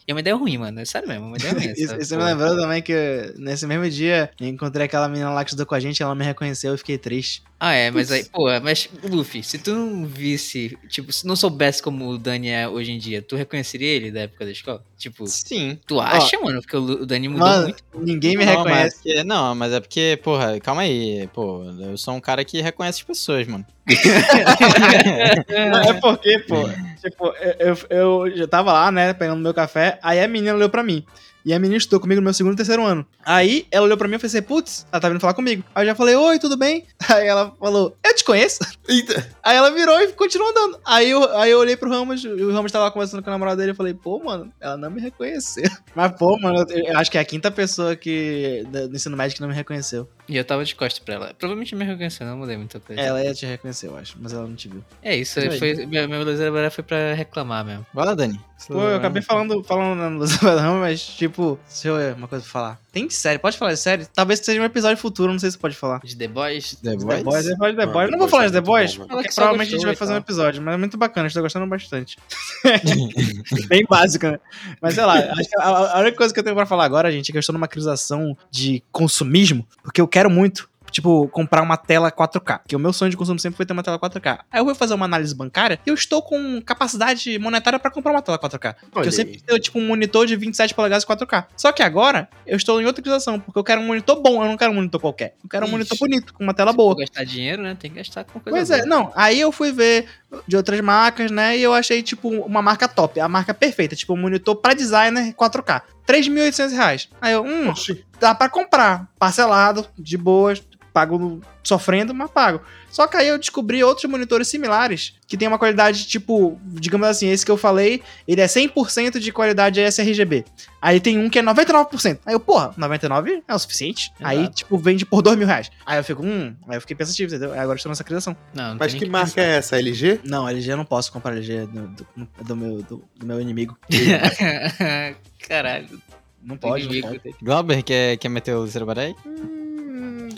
S1: é uma ideia ruim, mano. É sério mesmo, é uma ideia ruim. (laughs) Essa
S2: isso me lembrou também que nesse mesmo dia eu encontrei aquela menina lá que estudou com a gente, ela me reconheceu e fiquei triste.
S1: Ah, é, mas aí, pô, mas, Luffy, se tu não visse, tipo, se não soubesse como o Dani é hoje em dia, tu reconheceria ele da época da escola? Tipo,
S3: Sim.
S1: tu acha, mano? Porque o Dani mudou
S2: Mano,
S1: muito.
S2: ninguém me
S3: não,
S2: reconhece.
S3: Mas não, mas é porque, porra, calma aí. Pô, eu sou um cara que reconhece as pessoas, mano. (laughs)
S2: Não, é porque, pô, tipo, eu, eu, eu já tava lá, né, pegando meu café, aí a menina olhou pra mim. E a menina estudou comigo no meu segundo e terceiro ano. Aí ela olhou pra mim e falei assim, putz, ela tá vindo falar comigo. Aí eu já falei, oi, tudo bem? (laughs) Aí ela falou, eu te conheço.
S4: Eita.
S2: Aí ela virou e continuou andando. Aí eu, aí eu olhei pro Ramos, e o Ramos tava lá conversando com a namorada dele. Eu falei, pô, mano, ela não me reconheceu. (laughs) Mas, pô, mano, eu, eu acho que é a quinta pessoa que do ensino médio que não me reconheceu.
S1: E eu tava de costas pra ela. Provavelmente me reconheceu, não mudei muita coisa.
S2: Ela ia te reconhecer, eu acho, mas ela não te viu.
S1: É isso,
S3: Aí.
S1: foi, meu, meu Luzeiro agora foi pra reclamar mesmo.
S3: Vai lá, Dani.
S2: Pô, eu acabei falando, falando na Luz Ramos, mas, tipo, deixa eu ver uma coisa pra falar. Tem de série, pode falar de série? Talvez seja um episódio futuro, não sei se pode falar.
S1: De The Boys,
S3: The
S2: The
S3: Boys?
S2: The Boys, The
S4: Ah,
S2: Boys, Eu não vou falar de The Boys,
S4: bom,
S2: porque provavelmente a gente vai fazer um episódio, mas é muito bacana, a gente tá gostando bastante. (laughs) Bem básica, né? Mas sei lá, acho que a, a única coisa que eu tenho pra falar agora, gente, é que eu estou numa crisação de consumismo, porque eu quero muito. Tipo, comprar uma tela 4K. Porque o meu sonho de consumo sempre foi ter uma tela 4K. Aí eu vou fazer uma análise bancária e eu estou com capacidade monetária pra comprar uma tela 4K. Porque eu sempre tenho, tipo, um monitor de 27 polegadas 4K. Só que agora, eu estou em outra criação, porque eu quero um monitor bom, eu não quero um monitor qualquer. Eu quero um
S1: Ixi.
S2: monitor bonito, com uma tela
S1: Se
S2: boa.
S1: for gastar dinheiro, né? Tem que gastar com coisa
S2: Pois é,
S1: boa.
S2: não. Aí eu fui ver de outras marcas, né? E eu achei, tipo, uma marca top. A marca perfeita. Tipo, um monitor pra designer 4K. 3.800 reais. Aí eu, hum,
S4: Oxi.
S2: dá pra comprar. Parcelado, de boas. Pago no- sofrendo, mas pago. Só que aí eu descobri outros monitores similares que tem uma qualidade, tipo, digamos assim, esse que eu falei, ele é 100% de qualidade sRGB. Aí tem um que é 99%. Aí eu, porra, 99 é o suficiente? Aí,
S1: Exato.
S2: tipo, vende por 2 mil reais. Aí eu fico, hum, aí eu fiquei pensativo, entendeu? Aí agora eu estou nessa criação.
S1: Não, não
S4: Mas
S1: tem
S4: que
S1: nem
S4: marca
S1: pensar.
S4: é essa? LG?
S2: Não, LG eu não posso comprar LG do, do, do meu, do, do meu inimigo. (laughs)
S1: Caralho.
S2: Não pode, não pode.
S3: Glauber, quer, quer meter o Zerabarei?
S4: Hum,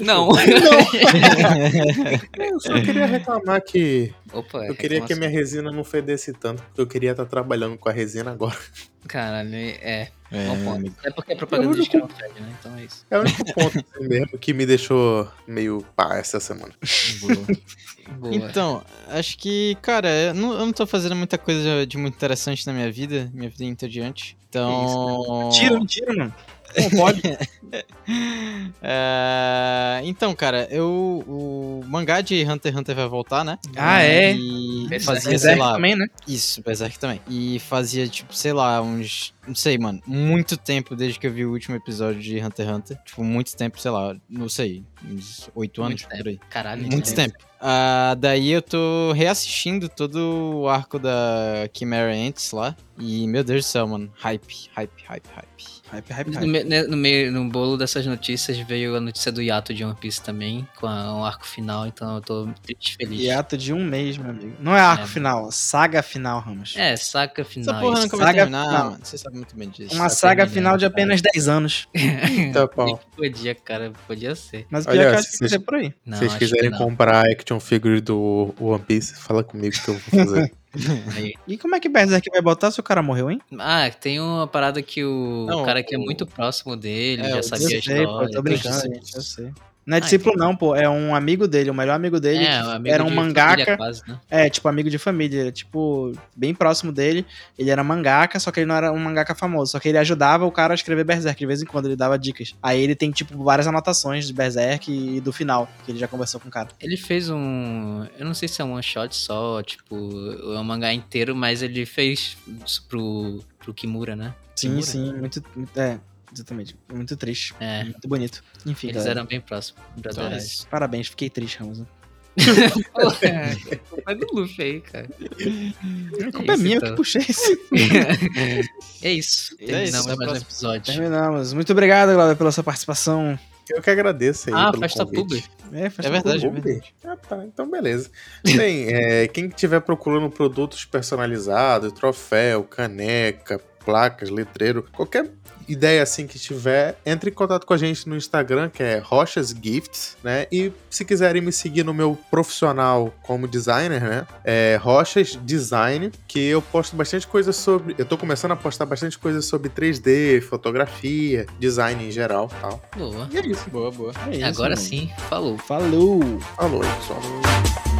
S4: deixa
S1: Não.
S4: Eu, (laughs) eu só queria reclamar que
S1: Opa,
S4: eu queria que a minha resina não fedesse tanto, porque eu queria estar trabalhando com a resina agora.
S1: Caralho, é.
S3: É, amigo.
S1: É porque a propaganda diz que não fede, né? Então é isso.
S4: É o único ponto (laughs) assim mesmo que me deixou meio pá essa semana.
S3: Boa.
S1: Boa.
S3: Então, acho que, cara, eu não, eu não tô fazendo muita coisa de muito interessante na minha vida, minha vida inteira Então.
S2: Tira, mentira, mano. Não pode. (laughs)
S3: É, Então, cara, eu. O mangá de Hunter x Hunter vai voltar, né?
S2: Ah, é?
S3: E
S1: Berserk
S3: fazia, sei lá.
S2: também, né?
S3: Isso, Berserk também. E fazia, tipo, sei lá, uns. Não sei, mano. Muito tempo desde que eu vi o último episódio de Hunter x Hunter. Tipo, muito tempo, sei lá, não sei. Uns oito anos
S1: Muito
S3: por aí.
S1: Caralho,
S3: Muito tempo. Ah, daí eu tô reassistindo todo o arco da Chimera Ants lá. E, meu Deus do céu, mano. Hype, hype, hype, hype.
S2: Hype, hype,
S1: No,
S2: hype.
S1: me- né, no meio, no bolo dessas notícias veio a notícia do hiato de One Piece também, com a- um arco final, então eu tô triste e feliz.
S2: Hiato de um mês, meu amigo. Não é arco
S1: É.
S2: final, saga final, Ramos.
S1: É, saca final.
S3: Essa porra nunca vai
S2: saga
S3: terminar,
S2: final.
S3: mano. Você sabe muito bem disso.
S2: Uma saga final de
S1: cara.
S2: apenas 10 anos. (laughs)
S4: Então, pau.
S1: Podia, cara, podia ser.
S2: Mas o
S4: Olha,
S2: pior é que eu acho que ser por aí.
S4: Se vocês quiserem
S1: não.
S4: comprar action figure do One Piece, fala comigo que eu vou fazer. (laughs)
S1: Aí.
S2: E como é que Berserk vai botar se o cara morreu, hein?
S1: Ah, tem uma parada que o
S3: Não,
S1: cara que é muito próximo dele,
S3: É,
S1: já sabia a
S2: eu sei, pô,
S1: história.
S2: tô brincando, eu sei. Não é discípulo, não, pô. É um amigo dele, o melhor amigo dele.
S1: É, um amigo
S2: era um
S1: de
S2: mangaka.
S1: família quase, né?
S2: É, tipo, amigo de família. Tipo, bem próximo dele. Ele era mangaka, só que ele não era um mangaka famoso. Só que ele ajudava o cara a escrever Berserk. De vez em quando ele dava dicas. Aí ele tem, tipo, várias anotações de Berserk e do final, que ele já conversou com o cara.
S1: Ele fez um. Eu não sei se é um one shot só, tipo, é um mangá inteiro, mas ele fez pro, pro Kimura, né?
S2: Sim,
S1: Kimura?
S2: sim. Muito- É, exatamente. Muito triste.
S1: É,
S2: Muito bonito. Enfim,
S1: eles
S2: galera.
S1: eram bem próximos.
S3: Então é isso.
S2: Parabéns, fiquei triste, Ramos.
S1: Vai (laughs) do Luffy aí, cara.
S2: A culpa é
S1: isso,
S2: minha
S1: então.
S2: que puxei isso. (laughs)
S1: É isso.
S3: É
S1: Terminamos
S3: isso, até
S1: mais um episódio.
S2: Terminamos. Muito obrigado, Glauber, pela sua participação.
S4: Eu que agradeço aí
S1: Ah,
S4: pelo
S1: festa publi.
S2: É, faz
S3: É verdade, é
S4: Publi?
S3: verdade.
S4: Ah, tá. Então, beleza. Bem, é, quem estiver procurando produtos personalizados, troféu, caneca, placas, letreiro, qualquer ideia assim que tiver, entre em contato com a gente no Instagram, que é Rochas Gifts, né? E se quiserem me seguir no meu profissional como designer, né? É Rochas Design, que eu posto bastante coisa sobre. Eu tô começando a postar bastante coisa sobre 3D, fotografia, design em geral tal.
S1: Boa.
S4: E é isso.
S3: Boa, boa.
S2: É isso,
S1: Agora
S2: mano.
S1: sim, falou.
S2: Falou.
S4: Falou pessoal.